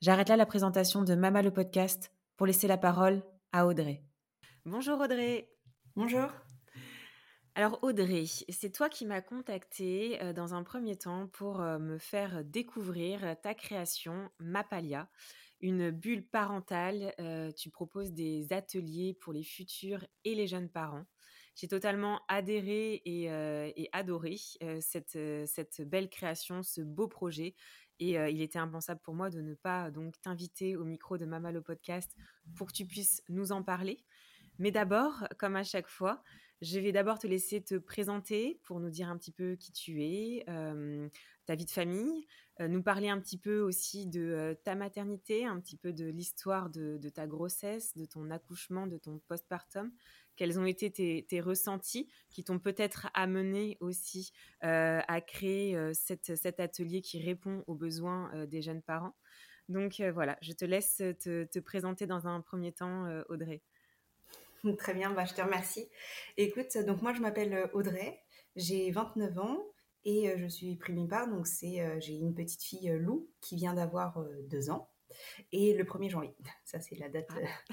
J'arrête là la présentation de Mama le podcast pour laisser la parole à Audrey. Bonjour Audrey. Bonjour. Alors Audrey, c'est toi qui m'as contacté euh, dans un premier temps pour euh, me faire découvrir ta création Mapalia, une bulle parentale. Euh, tu proposes des ateliers pour les futurs et les jeunes parents. J'ai totalement adhéré et, adoré cette, cette belle création, ce beau projet. Et il était impensable pour moi de ne pas donc t'inviter au micro de Mama le podcast pour que tu puisses nous en parler. Mais d'abord, comme à chaque fois, je vais d'abord te laisser te présenter pour nous dire un petit peu qui tu es, ta vie de famille, nous parler un petit peu aussi de ta maternité, un petit peu de l'histoire de, ta grossesse, de ton accouchement, de ton postpartum, quels ont été tes, ressentis qui t'ont peut-être amené aussi à créer cet atelier qui répond aux besoins des jeunes parents. Donc voilà, je te laisse te, te présenter dans un premier temps, Audrey. Très bien, bah, je te remercie. Écoute, donc moi je m'appelle euh, Audrey, j'ai 29 ans et euh, je suis primipare, donc c'est euh, j'ai une petite fille Lou qui vient d'avoir deux ans. Et le 1er janvier, ça c'est la date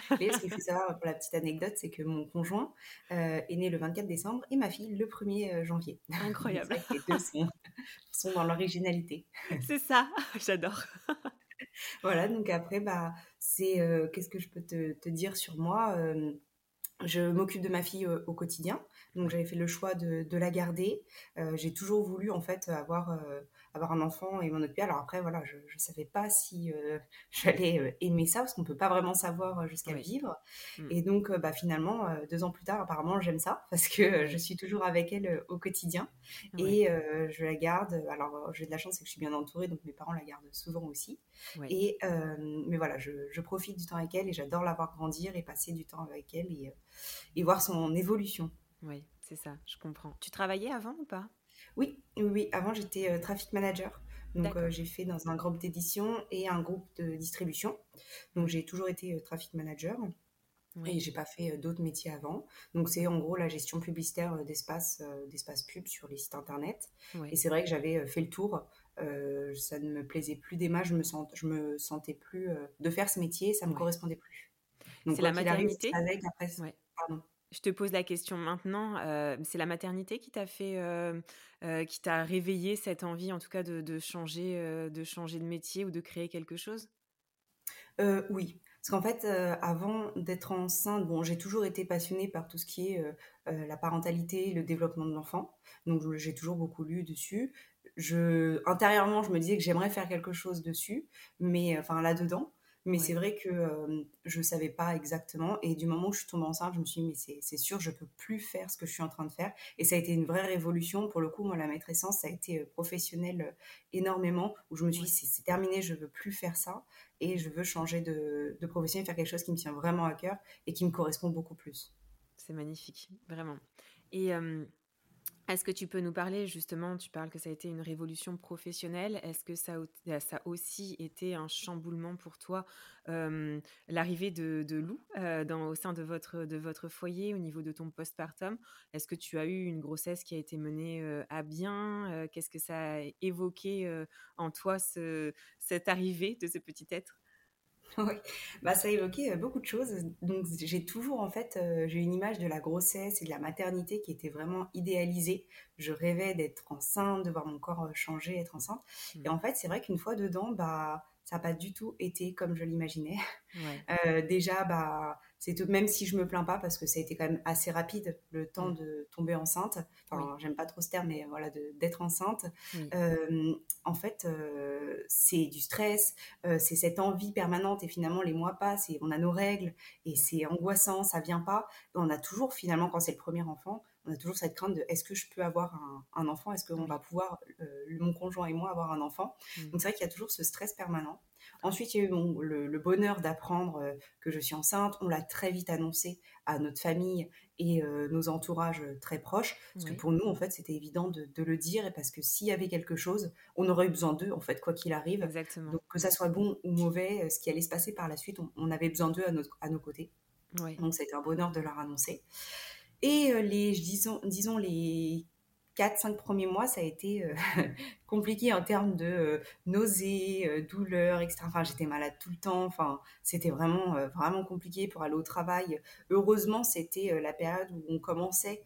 ah. clé. Ce qu'il faut savoir pour la petite anecdote, c'est que mon conjoint est né le 24 décembre et ma fille le 1er janvier. Incroyable. les deux sont, sont dans l'originalité. C'est ça, j'adore. voilà, donc après, bah, c'est qu'est-ce que je peux te, te dire sur moi je m'occupe de ma fille au, quotidien, donc j'avais fait le choix de, la garder. Euh, j'ai toujours voulu en fait avoir euh, avoir un enfant et m'en occuper. Alors après voilà, je ne savais pas si euh, j'allais aimer ça parce qu'on peut pas vraiment savoir jusqu'à vivre. Hmm. Et donc bah finalement deux ans plus tard apparemment j'aime ça parce que je suis toujours avec elle au quotidien et je la garde. Alors j'ai de la chance c'est que je suis bien entourée donc mes parents la gardent souvent aussi. Et mais voilà je, je, profite du temps avec elle et j'adore la voir grandir et passer du temps avec elle et et voir son évolution. Oui, c'est ça, je comprends. Tu travaillais avant ou pas? Oui, oui, avant j'étais euh, traffic manager. Donc euh, j'ai fait dans un groupe d'édition et un groupe de distribution. Donc j'ai toujours été euh, traffic manager. Et j'ai pas fait d'autres métiers avant. Donc c'est en gros la gestion publicitaire d'espace d'espace pub sur les sites internet. Et c'est vrai que j'avais fait le tour. ça ne me plaisait plus d'Emma, je me je me sentais plus de faire ce métier, ça me correspondait plus. C'est la maternité? Avec après, je te pose la question maintenant. Euh, c'est la maternité qui t'a fait, euh, euh, qui t'a réveillé cette envie, en tout cas, de, changer, de changer de métier ou de créer quelque chose? Oui, parce qu'en fait, avant d'être enceinte, bon, j'ai toujours été passionnée par tout ce qui est la parentalité, le développement de l'enfant. Donc, j'ai toujours beaucoup lu dessus. Intérieurement, je me disais que j'aimerais faire quelque chose dessus, mais enfin là-dedans. Mais c'est vrai que je ne savais pas exactement. Et du moment où je suis tombée enceinte, je me suis dit, mais c'est sûr, je ne peux plus faire ce que je suis en train de faire. Et ça a été une vraie révolution. Pour le coup, moi, la maîtressance, ça a été professionnel énormément, où je me suis dit, c'est terminé, je ne veux plus faire ça. Et je veux changer de, de profession et faire quelque chose qui me tient vraiment à cœur et qui me correspond beaucoup plus. C'est magnifique, vraiment. Et est-ce que tu peux nous parler justement, tu parles que ça a été une révolution professionnelle, est-ce que ça, a aussi été un chamboulement pour toi, l'arrivée de, Lou dans, au sein de votre, de votre foyer au niveau de ton postpartum? Est-ce que tu as eu une grossesse qui a été menée à bien? Qu'est-ce que ça a évoqué en toi, cette arrivée de ce petit être? Oui, bah, ça évoquait euh, beaucoup de choses. Donc j'ai toujours en fait, euh, j'ai une image de la grossesse et de la maternité qui était vraiment idéalisée. Je rêvais d'être enceinte, de voir mon corps euh, changer, être enceinte. Mmh. Et en fait, c'est vrai qu'une fois dedans, bah ça n'a pas du tout été comme je l'imaginais. Ouais. Euh, déjà, bah, c'est tout, même si je me plains pas parce que ça a été quand même assez rapide le temps Mm. de tomber enceinte. Enfin, j'aime pas trop ce terme, mais voilà, de- d'être enceinte. Oui. Euh, en fait, euh, c'est du stress, euh, c'est cette envie permanente et finalement les mois passent et on a nos règles et c'est angoissant, ça vient pas. Et on a toujours finalement, quand c'est le premier enfant, on a toujours cette crainte de est-ce que je peux avoir un, un enfant, est-ce qu'on Oui. va pouvoir, euh, mon conjoint et moi, avoir un enfant? Mm. Donc c'est vrai qu'il y a toujours ce stress permanent. Ensuite, il y a eu bon, le, le bonheur d'apprendre euh, que je suis enceinte. On l'a très vite annoncé à notre famille et euh, nos entourages très proches. Parce que Oui. pour nous, en fait, c'était évident de, de le dire. Et parce que s'il y avait quelque chose, on aurait eu besoin d'eux, en fait, quoi qu'il arrive. Exactement. Donc que ça soit bon ou mauvais, ce qui allait se passer par la suite, on, on avait besoin d'eux à, notre- à nos côtés. Ouais. Donc été un bonheur de leur annoncer. Et euh, les, disons, disons les 4-5 premiers mois, ça a été euh, compliqué en termes de euh, nausées, euh, douleurs, etc. Enfin, j'étais malade tout le temps. Enfin, c'était vraiment, vraiment compliqué pour aller au travail. Heureusement, c'était la période où on commençait,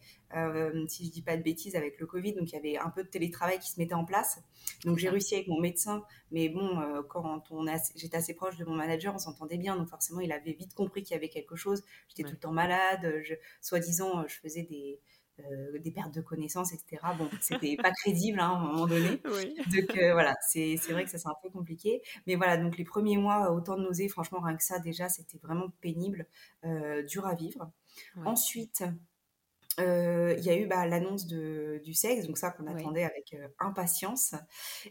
si je dis pas de bêtises, avec le Covid. Donc, il y avait un peu de télétravail qui se mettait en place. Donc, j'ai réussi avec mon médecin. Mais bon, quand on assez- j'étais assez proche de mon manager, on s'entendait bien. Donc, forcément, il avait vite compris qu'il y avait quelque chose. J'étais Ouais. tout le temps malade. Soi-disant, je faisais des, euh, des pertes de connaissances, etc. Bon, c'était pas crédible hein, à un moment donné. Oui. Donc euh, voilà, c'est vrai que ça c'est un peu compliqué. Mais voilà, donc les premiers mois, autant de nausées, franchement, rien que ça, déjà, c'était vraiment pénible, euh, dur à vivre. Ouais. Ensuite, euh, il y a eu bah, l'annonce de- du sexe, donc ça qu'on Oui. attendait avec euh, impatience.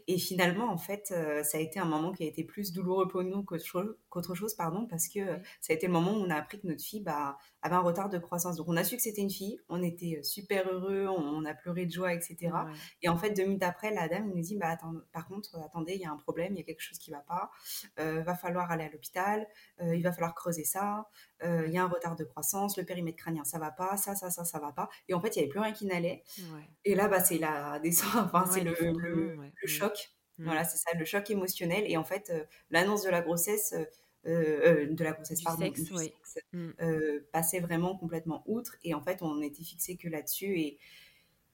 Et finalement, en fait, euh, ça a été un moment qui a été plus douloureux pour nous qu'autre chose, qu'autre chose, pardon, parce que Oui. ça a été le moment où on a appris que notre fille bah, avait un retard de croissance. Donc on a su que c'était une fille, on était super heureux, on, on a pleuré de joie, etc. Et en fait, deux minutes après, la dame nous dit bah, attends, par contre, attendez, il y a un problème, il y a quelque chose qui ne va pas, euh, va falloir aller à l'hôpital, euh, il va falloir creuser ça, euh, il y a un retard de croissance, le périmètre crânien, ça va pas, ça, ça, ça, ça va pas. Et en fait, il n'y avait plus rien qui n'allait. Ouais. Et là, bah, c'est la descente, enfin, c'est le, l'effondrement, le, ouais. le Mm. choc. Mm. Voilà, c'est ça, le choc émotionnel. Et en fait, euh, l'annonce de la grossesse, euh, euh, de la grossesse, Du pardon, sexe, du oui. sexe, Mm. euh, passait vraiment complètement outre. Et en fait, on était fixé que là-dessus. Et,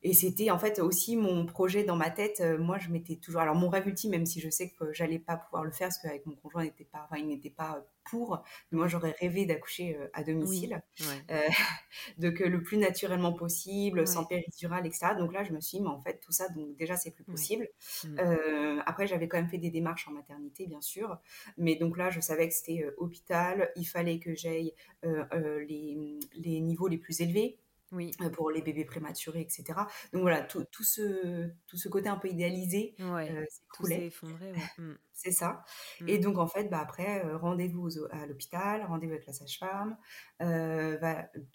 et c'était en fait aussi mon projet dans ma tête. Euh, moi, je m'étais toujours. Alors, mon rêve ultime, même si je sais que j'allais pas pouvoir le faire parce qu'avec mon conjoint, il n'était pas, enfin, il n'était pas pour. Mais moi, j'aurais rêvé d'accoucher euh, à Oui. domicile, Ouais. euh, donc euh, le plus naturellement possible, sans Ouais. péridurale, etc. Donc là, je me suis dit, mais en fait, tout ça, donc déjà, c'est plus Ouais. possible. Mm. Euh, après, j'avais quand même fait des démarches en maternité, bien sûr. Mais donc là, je savais que c'était euh, hôpital. Il fallait que j'aille euh, euh, les, les niveaux les plus élevés Oui. euh, pour les bébés prématurés, etc. Donc voilà, tout, tout ce, tout ce côté un peu idéalisé Ouais. euh, Tout s'est s'écoulait. effondré. Ouais. Mm. C'est ça. Mm. Et donc, en fait, bah, après, euh, rendez-vous à l'hôpital, rendez-vous avec la sage-femme, euh,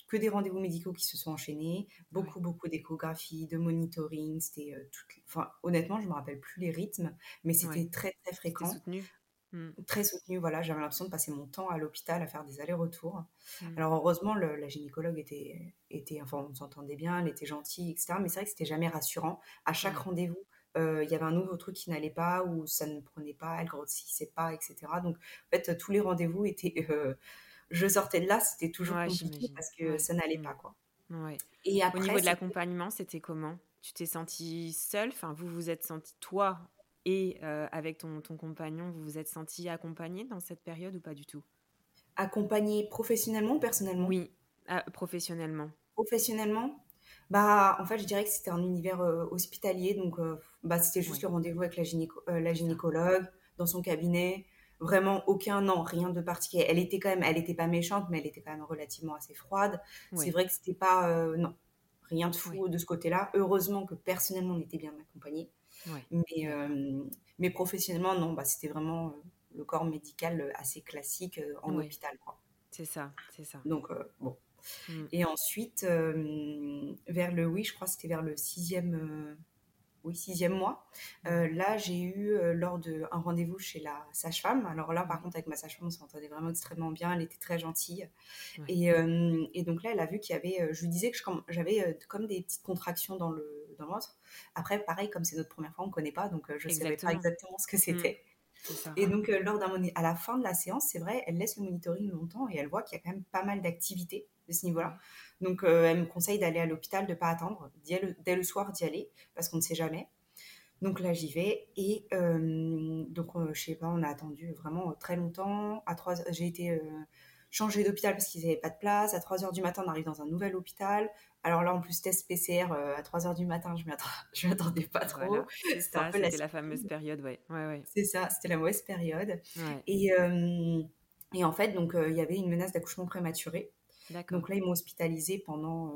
que des rendez-vous médicaux qui se sont enchaînés, beaucoup, beaucoup d'échographies, de monitoring. C'était enfin, honnêtement, je me rappelle plus les rythmes, mais c'était très, très fréquent, soutenu. Mm. très soutenu. Voilà, j'avais l'impression de passer mon temps à l'hôpital à faire des allers-retours. Mm. Alors, heureusement, le- la gynécologue était, était, enfin, on s'entendait bien, elle était gentille, etc. Mais c'est vrai que c'était jamais rassurant. À chaque Ouais. rendez-vous, euh, il y avait un nouveau truc qui n'allait pas ou ça ne prenait pas, elle grossissait pas, etc. Donc, en fait, tous les rendez-vous étaient. euh, je sortais de là, c'était toujours Ouais, compliqué parce que Ouais. ça n'allait Mm. pas, quoi. Ouais. Et Au après, niveau de l'accompagnement, c'était comment? Tu t'es sentie seule? Enfin, vous vous êtes sentie, toi et euh, avec ton, ton compagnon, vous vous êtes sentie accompagnée dans cette période ou pas du tout? Accompagné professionnellement ou personnellement? Oui, ah, professionnellement. Professionnellement, bah, en fait, je dirais que c'était un univers euh, hospitalier. Donc, euh, bah, c'était juste Ouais. le rendez-vous avec la, gynéco- la gynécologue dans son cabinet. Vraiment aucun, non, rien de particulier. Elle était quand même, elle était pas méchante, mais elle était quand même relativement assez froide. C'est vrai que c'était pas, non, rien de fou de ce côté-là. Heureusement que personnellement, on était bien accompagnés. Ouais. Mais, euh, mais professionnellement, non, bah, c'était vraiment euh, le corps médical euh, assez classique euh, en Ouais. hôpital. C'est ça, c'est ça. Donc, euh, bon. Mm. Et ensuite, euh, vers le, oui, je crois que c'était vers le sixième, oui, sixième mois. Euh, là, j'ai eu, lors d'un rendez-vous chez la sage-femme, alors là, par contre, avec ma sage-femme, on s'entendait vraiment extrêmement bien, elle était très gentille. Ouais. Et, et donc là, elle a vu qu'il y avait, je lui disais que j'avais comme des petites contractions dans le, dans le ventre. Après, pareil, comme c'est notre première fois, on ne connaît pas, donc euh, je ne savais pas Exactement. ce que c'était. Et donc, lors d'un à la fin de la séance, c'est vrai, elle laisse le monitoring longtemps et elle voit qu'il y a quand même pas mal d'activités de ce niveau-là. Donc, elle me conseille d'aller à l'hôpital, de ne pas attendre, dès le, soir d'y aller, parce qu'on ne sait jamais. Donc là, j'y vais. Et donc, je sais pas, on a attendu vraiment très longtemps. À trois, j'ai été changer d'hôpital parce qu'ils n'avaient pas de place. À 3h du matin, on arrive dans un nouvel hôpital. Alors là, en plus, test PCR euh, à 3h du matin, je ne m'attendais pas trop. c'était la... fameuse période, ouais. ouais, ouais. C'est ça, c'était la mauvaise période. Et, euh, et, en fait, donc euh, il y avait une menace d'accouchement prématuré. Donc là, ils m'ont hospitalisée pendant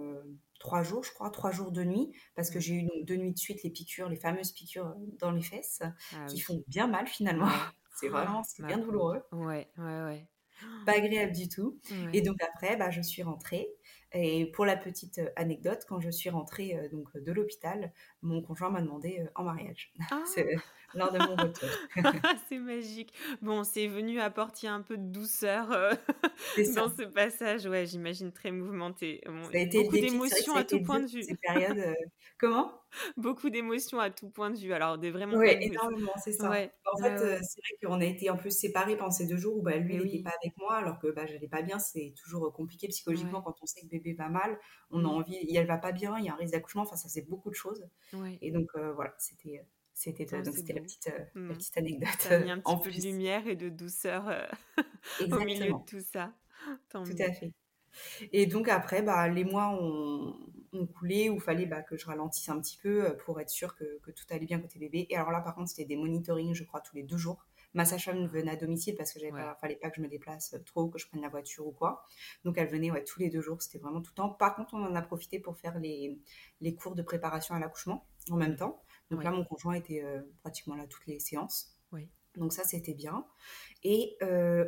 trois jours, je crois, trois jours de nuit, parce que mmh. j'ai eu donc deux nuits de suite les piqûres, les fameuses piqûres dans les fesses, ah qui font bien mal finalement. c'est vraiment, c'est bien douloureux. Ouais, ouais, ouais pas agréable du tout. Et donc après, bah, je suis rentrée. Et pour la petite euh, anecdote, quand je suis rentrée euh, donc de l'hôpital, mon conjoint m'a demandé euh, en mariage. Ah. lors de mon retour. c'est magique. Bon, c'est venu apporter un peu de douceur dans ce passage. Ouais, j'imagine très mouvementé. ça a été beaucoup d'émotions à tout point de vue. Ces périodes, comment? Beaucoup d'émotions à tout point de vue. Alors, des vraiment. Oui, énormément, c'est ça. En fait, c'est vrai qu'on a été en plus séparés pendant ces deux jours où bah, lui, il n'était pas avec moi, alors que bah, j'allais pas bien. C'est toujours compliqué psychologiquement quand on sait que bébé va mal. On a envie, elle va pas bien, il y a un risque d'accouchement. Enfin, ça, c'est beaucoup de choses. Et donc, voilà, c'était. C'était la, petite, la petite anecdote. Ça a mis un petit peu de lumière et de douceur au milieu de tout ça. tout à fait. Et donc après, bah, les mois ont, ont coulé, où il fallait bah, que je ralentisse un petit peu euh, pour être sûr que, tout allait bien côté bébé. Et alors là, par contre, c'était des monitorings, je crois, tous les deux jours. Ma sage-femme venait à domicile parce que ne fallait pas que je me déplace euh, trop, que je prenne la voiture ou quoi. Donc elle venait ouais, tous les deux jours, c'était vraiment tout le temps. Par contre, on en a profité pour faire les, les cours de préparation à l'accouchement en même temps. Donc là, mon conjoint était euh, pratiquement là toutes les séances. Donc ça, c'était bien. Et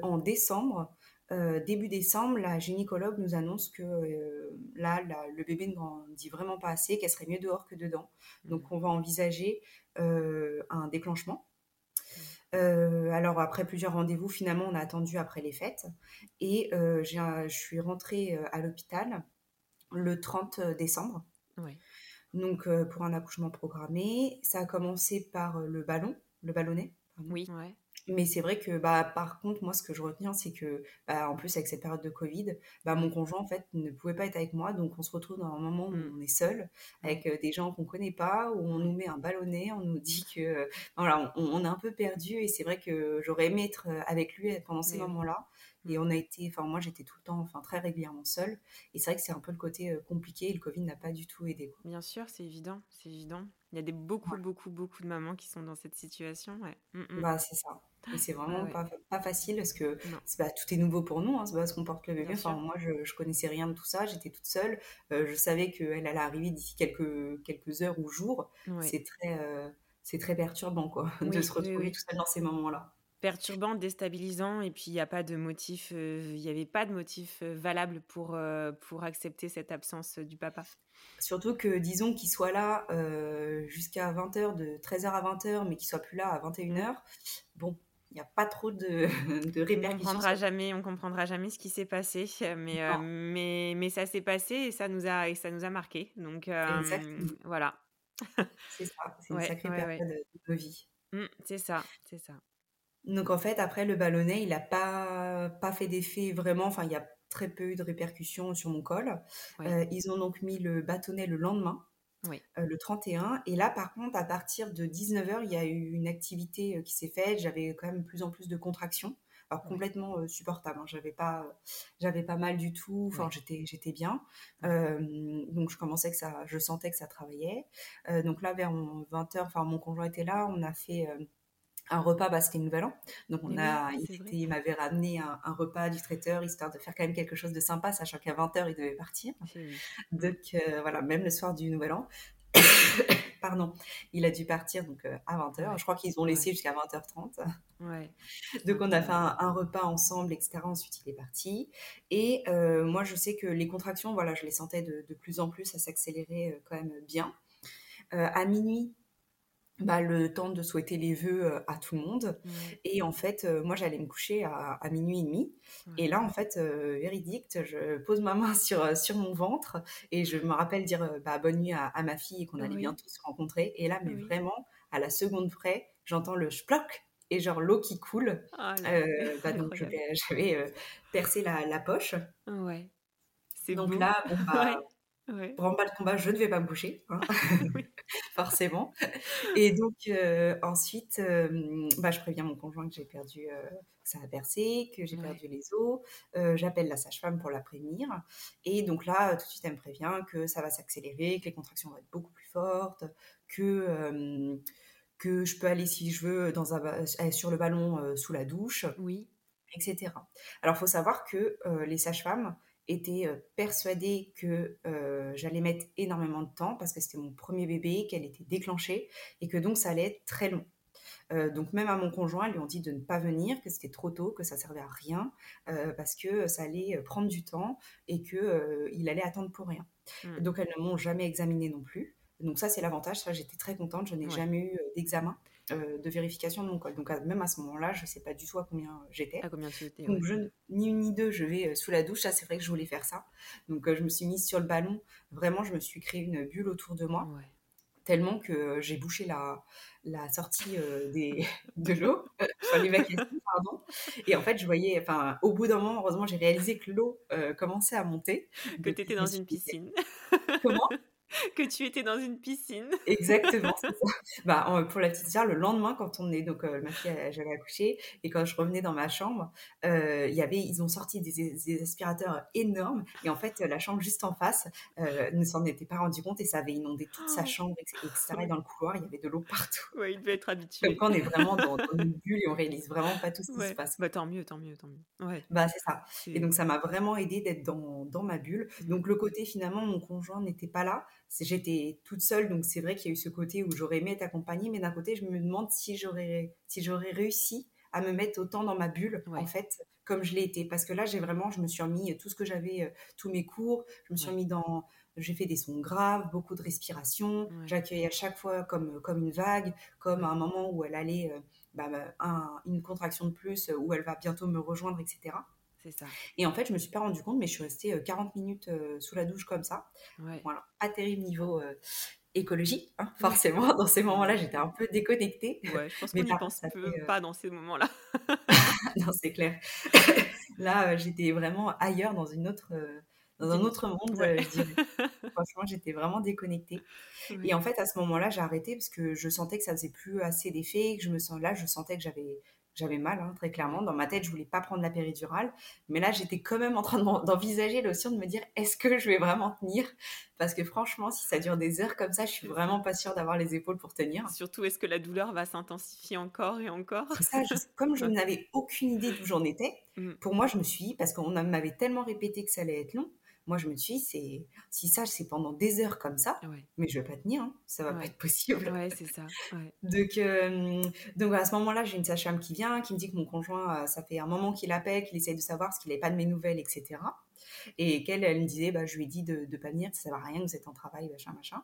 en décembre, euh, début décembre, la gynécologue nous annonce que euh, là, le bébé ne grandit vraiment pas assez, qu'elle serait mieux dehors que dedans. Donc, mmh. on va envisager euh, un déclenchement. Mmh. alors, après plusieurs rendez-vous, finalement, on a attendu après les fêtes. Et je suis rentrée à l'hôpital le 30 décembre. Donc, pour un accouchement programmé. Ça a commencé par le ballon, le ballonnet. Oui, ouais. Mais c'est vrai que, bah, par contre, moi, ce que je retiens, c'est que, bah, en plus, avec cette période de Covid, bah, mon conjoint, en fait, ne pouvait pas être avec moi. Donc, on se retrouve dans un moment où mmh. on est seul, avec euh, des gens qu'on connaît pas, où on nous met un ballonnet, on nous dit que, euh, voilà, on, est un peu perdu. Et c'est vrai que j'aurais aimé être euh, avec lui pendant ces moments-là. Et on a été, enfin moi j'étais tout le temps, enfin très régulièrement seule. Et c'est vrai que c'est un peu le côté euh, compliqué. Et le Covid n'a pas du tout aidé. Bien sûr, c'est évident, c'est évident. Il y a des beaucoup, beaucoup, beaucoup de mamans qui sont dans cette situation. Ouais. Mmh, mmh. Bah c'est ça. Et c'est vraiment pas, pas, facile parce que bah, tout est nouveau pour nous. Hein, c'est parce qu'on porte le bébé. enfin moi je, je connaissais rien de tout ça. J'étais toute seule. Euh, je savais qu'elle allait arriver d'ici quelques quelques heures ou jours. C'est très euh, c'est très perturbant quoi de se retrouver tout seul dans ces moments-là perturbant, déstabilisant, et puis il n'y a pas de motif, euh, il n'y avait pas de motif euh, valable pour, euh, pour accepter cette absence du papa. Surtout que, disons qu'il soit là jusqu'à 20h, de 13h à 20h, mais qu'il soit plus là à 21h, bon, il n'y a pas trop de, de répercussions. On comprendra jamais, on comprendra jamais ce qui s'est passé, mais, mais, mais ça s'est passé et ça nous a, et ça nous a marqué. Donc voilà. c'est ça, c'est une sacrée période de vie. Mmh, c'est ça, c'est ça. Donc en fait, après le ballonnet, il n'a pas, pas fait d'effet vraiment. Enfin, il y a très peu eu de répercussions sur mon col. Euh, ils ont donc mis le bâtonnet le lendemain, euh, le 31. Et là, par contre, à partir de 19h, il y a eu une activité euh, qui s'est faite. J'avais quand même plus en plus de contractions. Alors complètement supportable. Hein. J'avais pas, j'avais pas mal du tout. Enfin, j'étais, j'étais bien. donc je commençais que ça, je sentais que ça travaillait. donc là, vers 20h, enfin mon conjoint était là. On a fait un repas, bah, c'était Nouvel An. Donc, on a, il, m'avait ramené un, repas du traiteur, histoire de faire quand même quelque chose de sympa, sachant qu'à 20h, il devait partir. Donc, euh, voilà, même le soir du Nouvel An. Pardon, il a dû partir donc euh, à 20h. Je crois qu'ils ont laissé jusqu'à 20h30. Donc on a fait un, repas ensemble, etc. Ensuite il est parti. Et euh, moi je sais que les contractions, voilà, je les sentais de, de plus en plus, ça s'accélérait quand même bien. à minuit, bah, le temps de souhaiter les vœux euh, à tout le monde. Et en fait, euh, moi, j'allais me coucher à, minuit et demi. Et là, en fait, euh, véridique, je pose ma main sur, sur mon ventre et je me rappelle dire bah, bonne nuit à, ma fille et qu'on allait bientôt se rencontrer. Et là, mais vraiment, à la seconde près, j'entends le sploc et genre l'eau qui coule. Oh là, Euh, bah, donc vais- j'avais euh, percé la, la poche. Ouais. C'est Donc beau. là, bon, bah, Ouais. Ouais. branle-bas de combat, je ne vais pas me coucher, hein, Oui. forcément. Et donc euh, ensuite, euh, bah, je préviens mon conjoint que j'ai perdu, euh, que ça a percé, que j'ai Ouais. perdu les os. J'appelle la sage-femme pour la prévenir. Et donc là, tout de suite, elle me prévient que ça va s'accélérer, que les contractions vont être beaucoup plus fortes, que que je peux aller si je veux dans un, sur le ballon sous la douche, Oui. etc. Alors, il faut savoir que les sages-femmes étaient euh, persuadées que euh, j'allais mettre énormément de temps parce que c'était mon premier bébé, qu'elle était déclenchée et que donc ça allait être très long. Euh, donc même à mon conjoint, ils lui ont dit de ne pas venir, que c'était trop tôt, que ça servait à rien, euh, parce que ça allait prendre du temps et que euh, il allait attendre pour rien. Mm. Donc elles ne m'ont jamais examiné non plus. Donc ça c'est l'avantage, ça j'étais très contente, je n'ai Ouais. jamais eu d'examen euh, de vérification de mon col. Donc à- même à ce moment-là, je ne sais pas du tout à combien euh, j'étais. À combien tu étais Donc, ouais. je, ni une ni deux, je vais euh, sous la douche. Ça, c'est vrai que je voulais faire ça. Donc, je me suis mise sur le ballon. Vraiment, je me suis créé une bulle autour de moi, Ouais. tellement que j'ai bouché la, la sortie euh, des, de l'eau, enfin, l'évacuation, pardon. Et en fait, je voyais, enfin, au bout d'un moment, heureusement, j'ai réalisé que l'eau euh, commençait à monter. Que tu étais dans une piscine. Comment? que tu étais dans une piscine. Exactement, ça. Bah, en- pour la petite histoire, le lendemain, quand on est donc euh, ma fille, j'avais accouché et quand je revenais dans ma chambre, euh, y avait, ils ont sorti des, des aspirateurs énormes et en fait, la chambre juste en face euh, ne s'en était pas rendu compte et ça avait inondé toute sa Oh. chambre, etc. Et dans le couloir, il y avait de l'eau partout. Ouais, il devait être habitué. quand on est vraiment dans, dans une bulle et on réalise vraiment pas tout ce qui se passe. Bah tant mieux, tant mieux, tant mieux. Ouais. Bah, c'est ça. Et donc, ça m'a vraiment aidé d'être dans, dans ma bulle. Mhm. Donc, le côté, finalement, mon conjoint n'était pas là. J'étais toute seule. Donc, c'est vrai qu'il y a eu ce côté où j'aurais aimé être accompagnée. Mais d'un côté, je me demande si j'aurais si j'aurais réussi à me mettre autant dans ma bulle, Ouais. en fait, comme je l'ai été. Parce que là, j'ai vraiment, je me suis remis tout ce que j'avais, euh, tous mes cours. Je me suis Ouais. remis dans. J'ai fait des sons graves, beaucoup de respiration. Ouais. J'accueillais à chaque fois comme, comme une vague, comme à un moment où elle allait, euh, bah, un- une contraction de plus, euh, où elle va bientôt me rejoindre, etc. C'est ça. Et en fait, je me suis pas rendu compte, mais je suis restée euh, 40 minutes euh, sous la douche comme ça. Ouais. Voilà, pas terrible niveau euh, écologie, hein, forcément. Dans ces moments-là, j'étais un peu déconnectée. Ouais, je pense qu'on n'y pense peu- euh, pas dans ces moments-là. non, c'est clair. Là, euh, j'étais vraiment ailleurs, dans une autre, euh, dans un autre monde, Ouais. euh, je dirais. Franchement, j'étais vraiment déconnectée. Et en fait, à ce moment-là, j'ai arrêté parce que je sentais que ça faisait plus assez d'effet, que je me sens là, je sentais que j'avais j'avais mal, hein, très clairement. Dans ma tête, je voulais pas prendre la péridurale, mais là, j'étais quand même en train de d'envisager l'option de me dire est-ce que je vais vraiment tenir? Parce que franchement, si ça dure des heures comme ça, je suis vraiment pas sûre d'avoir les épaules pour tenir. Surtout, est-ce que la douleur va s'intensifier encore et encore? C'est ça, je- comme je n'avais aucune idée d'où j'en étais, Mm. pour moi, je me suis dit, parce qu'on m'avait tellement répété que ça allait être long, moi, je me suis dit, c'est- si ça, c'est pendant des heures comme ça, Ouais, mais je vais pas tenir, hein, ça va Ouais. pas être possible. ouais c'est ça. Donc, euh, donc à ce moment-là, j'ai une sage-femme qui vient, qui me dit que mon conjoint, euh, ça fait un moment qu'il appelle, qu'il essaye de savoir parce qu'il n'avait pas de mes nouvelles, etc. Et qu'elle, elle me disait, bah, je lui ai dit de ne pas venir, ça ne sert à rien, vous êtes en travail, machin, machin.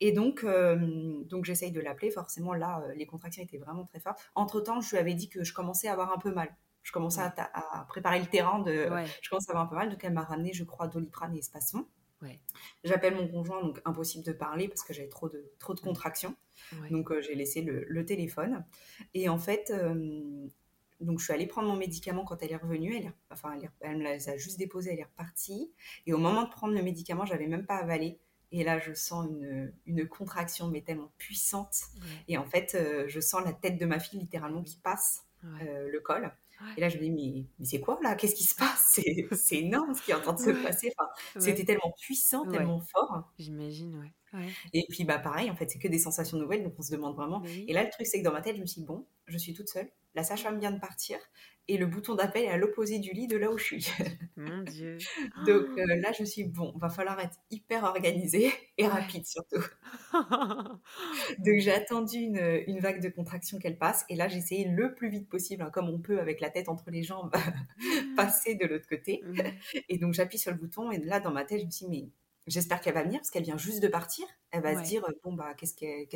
Et donc, euh, donc j'essaye de l'appeler. Forcément, là, les contractions étaient vraiment très fortes. Entre-temps, je lui avais dit que je commençais à avoir un peu mal. Je commençais à, préparer le terrain de... Ouais. Je commençais à avoir un peu mal, donc elle m'a ramené, je crois, Doliprane et. Ouais. J'appelle mon conjoint, donc impossible de parler parce que j'avais trop de, trop de contractions. Donc euh, j'ai laissé le, le téléphone. Et en fait, euh, donc je suis allée prendre mon médicament quand elle est revenue. Elle, est- enfin, elle, est- elle me les a juste déposé, elle est repartie. Et au moment de prendre le médicament, j'avais même pas avalé. Et là, je sens une, une contraction, mais tellement puissante. Ouais. Et en fait, euh, je sens la tête de ma fille littéralement qui passe Ouais. euh, le col. Ouais. Et là, je me dis, mais, mais c'est quoi là? Qu'est-ce qui se passe? C'est c'est énorme ce qui est en train de se Ouais. passer. Enfin, Ouais. C'était tellement puissant, tellement fort. J'imagine, ouais. Et puis, bah, pareil, en fait, c'est que des sensations nouvelles, donc on se demande vraiment. Oui. Et là, le truc, c'est que dans ma tête, je me suis dit, bon, je suis toute seule, la sage-femme vient de partir, et le bouton d'appel est à l'opposé du lit de là où je suis. Mon Dieu. donc euh, là, je me suis dit, bon, va falloir être hyper organisée et Ouais. rapide surtout. Donc j'ai attendu une, une vague de contraction qu'elle passe, et là, j'ai essayé le plus vite possible, hein, comme on peut, avec la tête entre les jambes, passer de l'autre côté. Et donc j'appuie sur le bouton, et là, dans ma tête, je me suis dit, mais j'espère qu'elle va venir, parce qu'elle vient juste de partir. Elle va Ouais. se dire, bon, bah, qu'est-ce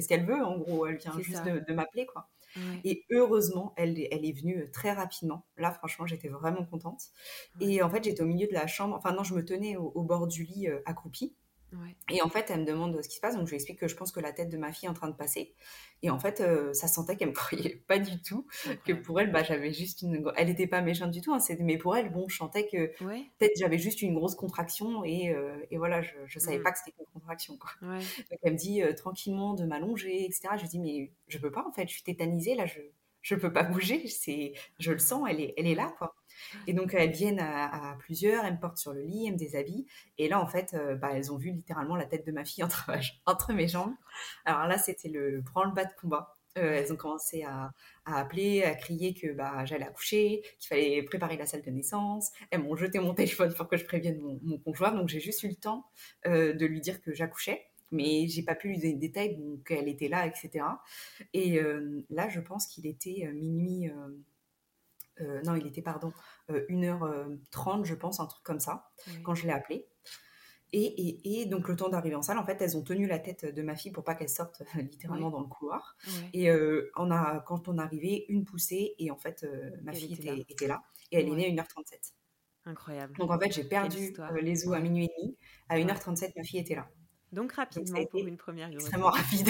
qu'elle veut, en gros, elle vient juste ça. de, de m'appeler, quoi. Ouais. Et heureusement, elle, est- elle est venue très rapidement. Là, franchement, j'étais vraiment contente. Et en fait, j'étais au milieu de la chambre. Enfin, non, je me tenais au, au bord du lit euh, accroupie. Ouais. Et en fait, elle me demande ce qui se passe, donc je lui explique que je pense que la tête de ma fille est en train de passer. Et en fait, euh, ça sentait qu'elle me croyait pas du tout, que pour elle, bah, j'avais juste une... Elle n'était pas méchante du tout, hein, mais pour elle, bon, je sentais que Ouais, peut-être j'avais juste une grosse contraction et, euh, et voilà, je, je savais Mm. pas que c'était une contraction, quoi. Donc elle me dit euh, tranquillement de m'allonger, etc. Je lui dis mais je peux pas en fait, je suis tétanisée là, je je peux pas bouger, c'est je le sens, elle est elle est là quoi. Et donc elles viennent à, à plusieurs, elles me portent sur le lit, elles me déshabillent et là en fait euh, bah, elles ont vu littéralement la tête de ma fille entre, entre mes jambes. Alors là c'était le branle-bas de combat. Euh, elles ont commencé à, à appeler, à crier que bah, j'allais accoucher, qu'il fallait préparer la salle de naissance. Elles m'ont jeté mon téléphone pour que je prévienne mon, mon conjoint. Donc j'ai juste eu le temps euh, de lui dire que j'accouchais mais j'ai pas pu lui donner de détails, donc elle était là, etc. Et euh, là, je pense qu'il était minuit, euh, euh, non, il était, pardon, euh, 1h30, je pense, un truc comme ça, quand je l'ai appelé. Et, et, et donc, le temps d'arriver en salle, en fait, elles ont tenu la tête de ma fille pour pas qu'elle sorte euh, littéralement dans le couloir. Et euh, on a, quand on est arrivé, une poussée, et en fait, euh, ma Elle fille était là. était là. Et elle est née à 1h37. Incroyable. Donc, en fait, j'ai perdu euh, les os à minuit et demi. À Ouais. 1h37, ma fille était là. Donc rapidement pour une première extrêmement grossesse. rapide.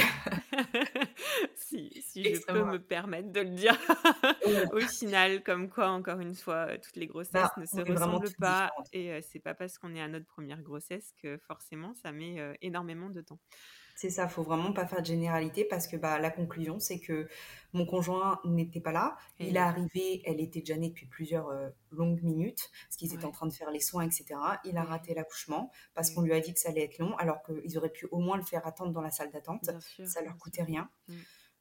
si, si je peux extrêmement me permettre de le dire. Au final, comme quoi, encore une fois, euh, toutes les grossesses Bah, ne se ressemblent pas différentes. et euh, c'est pas parce qu'on est à notre première grossesse que forcément ça met euh, énormément de temps. C'est ça, faut vraiment pas faire de généralité parce que bah, la conclusion, c'est que mon conjoint n'était pas là. Et Il est arrivé, elle était déjà née depuis plusieurs euh, longues minutes, parce qu'ils étaient en train de faire les soins, etc. Il a Ouais. raté l'accouchement parce Ouais. qu'on lui a dit que ça allait être long, alors qu'ils auraient pu au moins le faire attendre dans la salle d'attente. Sûr, Ça leur coûtait sûr. rien. Mm.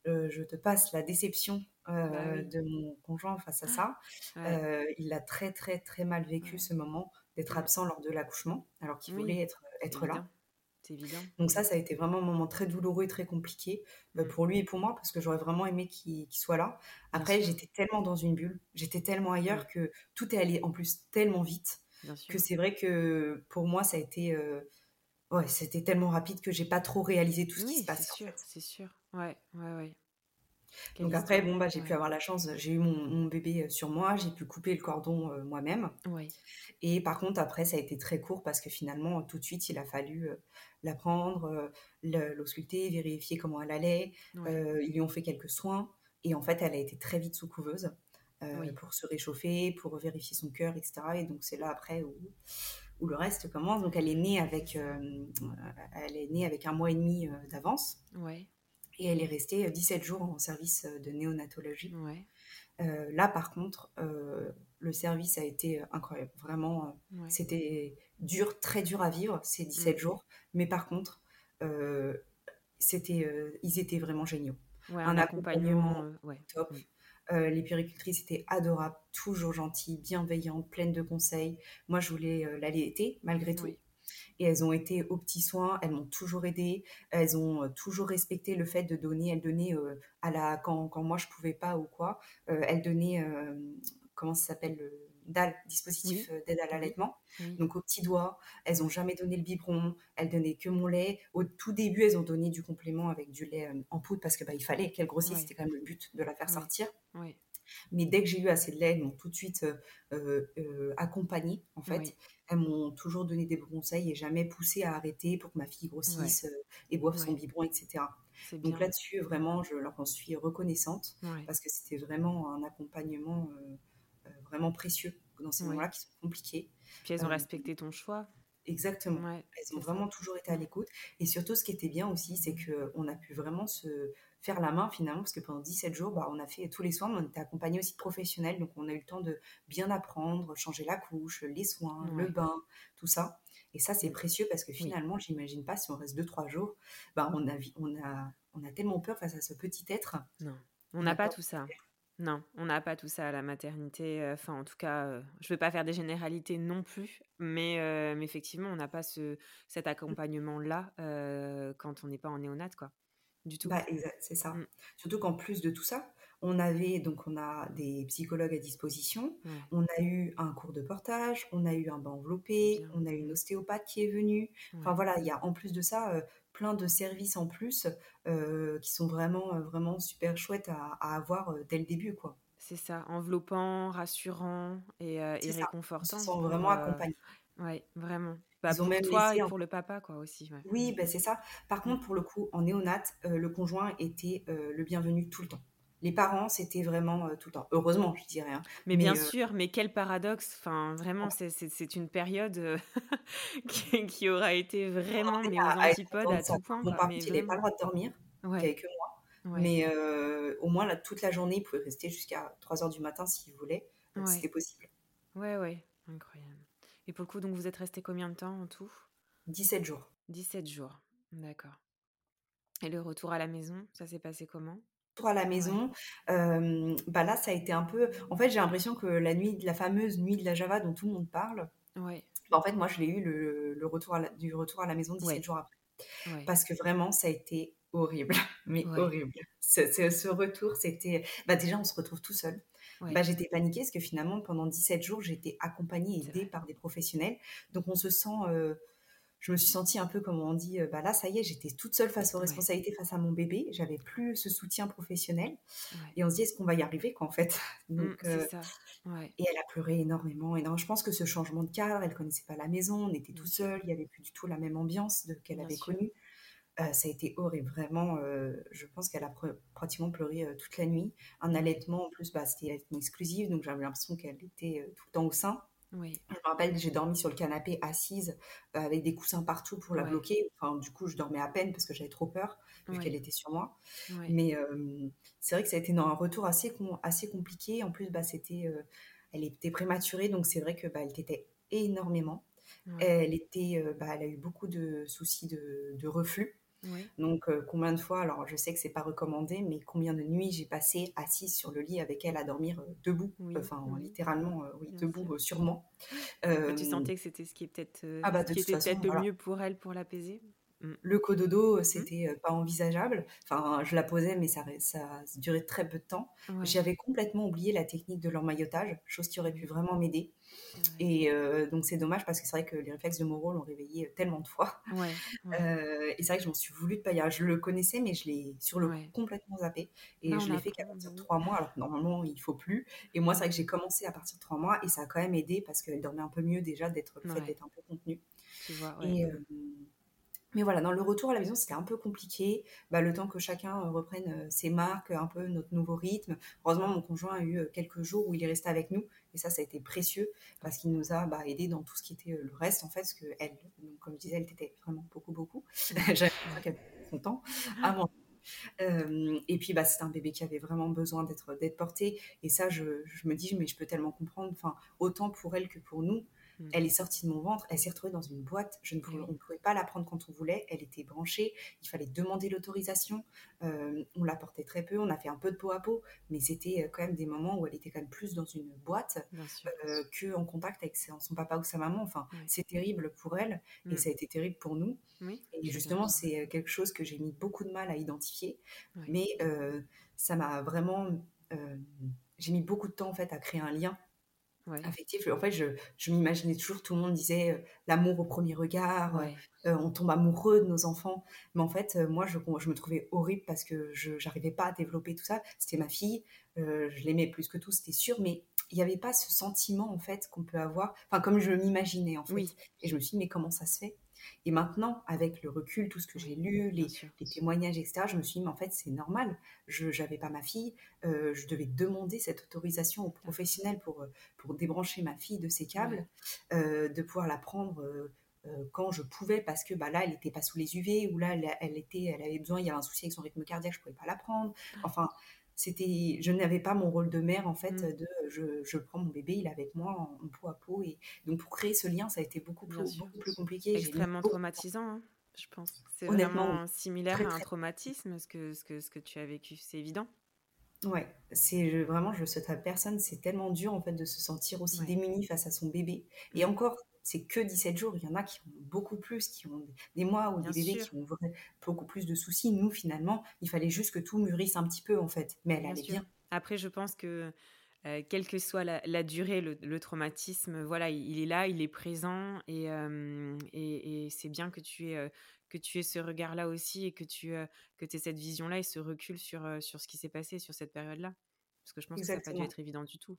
Euh, je te passe la déception euh, Bah oui. de mon conjoint face à ça. Il a très très très mal vécu ce moment d'être absent lors de l'accouchement, alors qu'il Oui, voulait être, être là. C'est évident. Donc ça, ça a été vraiment un moment très douloureux et très compliqué euh, Mm. pour lui et pour moi, parce que j'aurais vraiment aimé qu'il soit là. Après, j'étais tellement dans une bulle, j'étais tellement ailleurs Ouais. que tout est allé en plus tellement vite que c'est vrai que pour moi, ça a été... euh, Ouais, c'était tellement rapide que j'ai pas trop réalisé tout ce qui se c'est passait en sûr, fait. c'est sûr. Ouais, ouais, ouais. Quelle Donc après, bon, bah, j'ai pu avoir la chance, j'ai eu mon, mon bébé euh, sur moi, j'ai pu couper le cordon euh, moi-même. Ouais. Et par contre, après, ça a été très court parce que finalement, tout de suite, il a fallu euh, la prendre, euh, l'ausculter, vérifier comment elle allait. Ouais. Ils lui ont fait quelques soins. Et en fait, elle a été très vite sous couveuse pour se réchauffer, pour vérifier son cœur, etc. Et donc, c'est là après où, où le reste commence. Donc, elle est née avec, elle est née avec un mois et demi d'avance. Ouais. Et elle est restée euh, 17 jours en service euh, de néonatologie. Ouais. Euh, là, par contre, euh, le service a été euh, incroyable. Vraiment, euh, Ouais. c'était dur, très dur à vivre ces 17 Mm. jours. Mais par contre, euh, c'était, euh, ils étaient vraiment géniaux. Ouais, Un un accompagnement. accompagnement euh, ouais. top. Mm. Euh, les puéricultrices étaient adorables, toujours gentilles, bienveillantes, pleines de conseils. Moi, je voulais euh, l'allaiter malgré tout. Oui. Et elles ont été aux petits soins, elles m'ont toujours aidée, elles ont euh, toujours respecté le fait de donner, elles donnaient euh, à la, quand, quand moi je pouvais pas ou quoi, euh, elles donnaient, comment ça s'appelle, le DAL, dispositif Oui. d'aide à l'allaitement. Oui. Donc au petit doigt, elles ont jamais donné le biberon, elles donnaient que mon lait. Au tout début, elles ont donné du complément avec du lait en poudre parce que bah, il fallait qu'elle grossisse, c'était quand même le but de la faire sortir. Mais dès que j'ai eu assez de lait, elles m'ont tout de suite euh, euh, euh, accompagnée, en fait. Elles m'ont toujours donné des bons conseils et jamais poussé à arrêter pour que ma fille grossisse euh, et boive son biberon, etc. Donc là-dessus, vraiment, je leur en suis reconnaissante Ouais. parce que c'était vraiment un accompagnement euh, euh, vraiment précieux dans ces moments-là qui sont compliqués. Puis elles ont Euh, respecté ton choix. Exactement. Elles ont ça. vraiment toujours été à l'écoute. Et surtout, ce qui était bien aussi, c'est qu'on a pu vraiment se faire la main finalement, parce que pendant 17 jours, bah, on a fait tous les soins, mais on était accompagnés aussi de professionnels, donc on a eu le temps de bien apprendre, changer la couche, les soins, le bain, tout ça. Et ça, c'est précieux parce que Oui. finalement, j'imagine pas si on reste 2-3 jours, bah, on, a, on, a, on a tellement peur face à ce petit être. Non, on n'a pas tout ça. Non, on n'a pas tout ça à la maternité. euh, Enfin, en tout cas, euh, je ne veux pas faire des généralités non plus, mais, euh, mais effectivement, on n'a pas ce, cet accompagnement-là euh, quand on n'est pas en néonate, quoi. Du tout. Bah, exact, c'est ça. Mm. Surtout qu'en plus de tout ça, on avait donc on a des psychologues à disposition, on a eu un cours de portage, on a eu un bain enveloppé, Bien. on a eu une ostéopathe qui est venue. Enfin voilà, il y a en plus de ça euh, plein de services en plus euh, qui sont vraiment euh, vraiment super chouettes à, à avoir dès le début quoi. C'est ça, enveloppant, rassurant et, euh, ça. On se réconfortant. sent vraiment accompagné. Ouais, vraiment. Bah, pour même toi et pour le papa, quoi, aussi, ouais. oui, bah, c'est ça. Par Mmh. contre, pour le coup, en néonat, heu, le conjoint était, heu, le bienvenu tout le temps. Les parents, c'était vraiment, heu, tout le temps. Heureusement, je dirais, hein, Mais bien mais heu sûr, mais quel paradoxe! Enfin, vraiment, c'est c'est une période, qui qui aura été vraiment, mais aux à à antipodes contente à ça. tout point, Bon, quoi, par contre, il avait pas le droit de dormir, Ouais, que moi, ouais, mais au moins là, toute la journée, il pouvait rester jusqu'à 3:00 du matin s'il voulait, c'était possible. ouais, ouais, incroyable. Et pour le coup, donc vous êtes restés combien de temps en tout? 17 jours. 17 jours, d'accord. Et le retour à la maison, ça s'est passé comment? Retour à la Ouais, maison, hem, bah, là, ça a été un peu en fait, j'ai l'impression que la nuit la fameuse nuit de la Java dont tout le monde parle, ouais, bah, en fait, moi, je l'ai eu le le retour à la du retour à la maison 17 ouais, jours après. Parce que vraiment, ça a été horrible, mais horrible. Ce ce ce retour, c'était bah, déjà, on se retrouve tout seul. Bah, j'étais paniquée parce que finalement, pendant 17 jours, été accompagnée et aidée par des professionnels. Donc on se sent, heu, je me suis sentie un peu comme on dit, heu, bah, là, ça y est, j'étais toute seule face aux responsabilités, face à mon bébé. J'avais plus ce soutien professionnel et on se dit: «Est-ce qu'on va y arriver quoi, en fait?» Mmh, donc ça. Ouais, et elle a pleuré énormément, énormément. Je pense que ce changement de cadre, elle connaissait pas la maison, on était tout seul, il y avait plus du tout la même ambiance qu'elle avait sûr. connue. Heu, ça a été horrible, vraiment, heu, je pense qu'elle a pratiquement pleuré, heu, toute la nuit. Un allaitement, en plus, bah, c'était allaitement exclusif, donc j'avais l'impression qu'elle était, tout le temps au sein. oui, Je me rappelle, j'ai dormi sur le canapé assise, avec des coussins partout pour la ouais, bloquer. Enfin, du coup, je dormais à peine parce que j'avais trop peur, vu qu'elle était sur moi. ouais, Mais c'est vrai que ça a été non, un retour assez com assez compliqué. En plus, bah, c'était, elle était prématurée, donc c'est vrai que, bah, elle tétait énormément. Elle était, bah, elle a eu beaucoup de soucis de de reflux. Oui, Donc, heu, combien de fois alors je sais que c'est pas recommandé, mais combien de nuits j'ai passé assise sur le lit avec elle à dormir, heu, debout, oui, enfin oui, littéralement, heu, oui, bien debout. Bah, tu sentais que c'était ce qui est peut-être, ah bah, qui était peut-être le voilà, mieux pour elle pour l'apaiser? Mmh. le cododo, heu, Mmh? c'était, heu, pas envisageable. Enfin, je la posais, mais ça ça durait très peu de temps. Ouais, J'avais complètement oublié la technique de l'emmaillotage, chose qui aurait pu vraiment m'aider ouais. et heu, donc c'est dommage parce que c'est vrai que les réflexes de Moreau l'ont réveillée, heu, tellement de fois. Ouais, et c'est vrai que je m'en suis voulu de pas y arriver. Je le connaissais, mais je l'ai, sur le coup, complètement zappé et Bah, je l'ai fait qu'à partir de. 3 mois, alors normalement, il faut plus et moi, c'est vrai que j'ai commencé à partir de 3 mois et ça a quand même aidé parce qu'elle dormait un peu mieux déjà d'être le fait ouais, d'être un peu contenue tu vois? Ouais, et mais voilà, dans le retour à la maison, c'était un peu compliqué. Bah, le temps que chacun, heu, reprenne, heu, ses marques, un peu notre nouveau rythme. Heureusement, mon conjoint a eu, heu, quelques jours où il est resté avec nous et ça, ça a été précieux parce qu'il nous a, bah, aidés dans tout ce qui était, le reste, en fait, parce qu'elle, donc comme je disais, elle tétait vraiment beaucoup, beaucoup. J'avais qu'elle son temps avant Hem et puis, bah, un bébé qui avait vraiment besoin d'être d'être porté et ça, je je me dis: «Mais je peux tellement comprendre». Enfin, autant pour elle que pour nous. Mmh. Elle est sortie de mon ventre, elle s'est retrouvée dans une boîte. Je ne on ne pouvait pas la prendre quand on voulait. Elle était branchée, il fallait demander l'autorisation. Hem, on la portait très peu, on a fait un peu de peau à peau, mais c'était, heu, quand même des moments où elle était quand même plus dans une boîte, heu, qu'en contact avec son papa ou sa maman. Enfin, c'est terrible pour elle et Mmh. ça a été terrible pour nous. Oui, Et justement, c'est, quelque chose que j'ai mis beaucoup de mal à identifier, mais ça m'a vraiment, j'ai mis beaucoup de temps, en fait, à créer un lien ouais, affectif. En fait, je je m'imaginais toujours tout le monde disait, heu: «L'amour au premier regard», ouais, heu, «On tombe amoureux de nos enfants». Mais en fait, moi, je je me trouvais horrible parce que je j'arrivais pas à développer tout ça. C'était ma fille, je l'aimais plus que tout, c'était sûr, mais il y avait pas ce sentiment, en fait, qu'on peut avoir, enfin, comme je m'imaginais, en fait. oui, Et je me suis dit: «Mais comment ça se fait?» Et maintenant, avec le recul, tout ce que j'ai lu, les témoignages et cetera, je me suis dit: «Mais en fait, c'est normal. Je j'avais pas ma fille, heu, je devais demander cette autorisation aux Ah, professionnels pour, heu, pour débrancher ma fille de ses ouais, câbles, heu, de pouvoir la prendre, quand je pouvais parce que, bah, là, elle était pas sous les UV ou là, elle elle était elle avait besoin il y avait un souci avec son rythme cardiaque, je pouvais pas la prendre. Enfin, c'était je n'avais pas mon rôle de mère, en fait, mmh, de je je prends mon bébé, il est avec moi en en peau à peau et donc pour créer ce lien, ça a été beaucoup plus beaucoup plus compliqué. Extrêmement traumatisant, hein, je pense. C'est vraiment similaire très, à un traumatisme, ce que ce que ce que tu as vécu, c'est évident. Ouais, c'est je vraiment, je le souhaite à personne. C'est tellement dur, en fait, de se sentir aussi Ouais, démuni face à son bébé et mmh, encore, c'est que 17 jours. Il y en a qui ont beaucoup plus, qui ont des mois ou bien des bébés sûr, qui ont beaucoup plus de soucis. Nous, finalement, il fallait juste que tout mûrisse un petit peu, en fait, mais elle bien allait sûr. bien. Après, je pense que, heu, quelle que soit la la durée, le le traumatisme, voilà, il il est là, il est présent et et c'est bien que tu aies, heu, que tu aies ce regard-là aussi et que tu, que aies cette vision-là et ce recul sur, sur ce qui s'est passé sur cette période-là. Parce que je pense que ça a pas dû être évident du tout.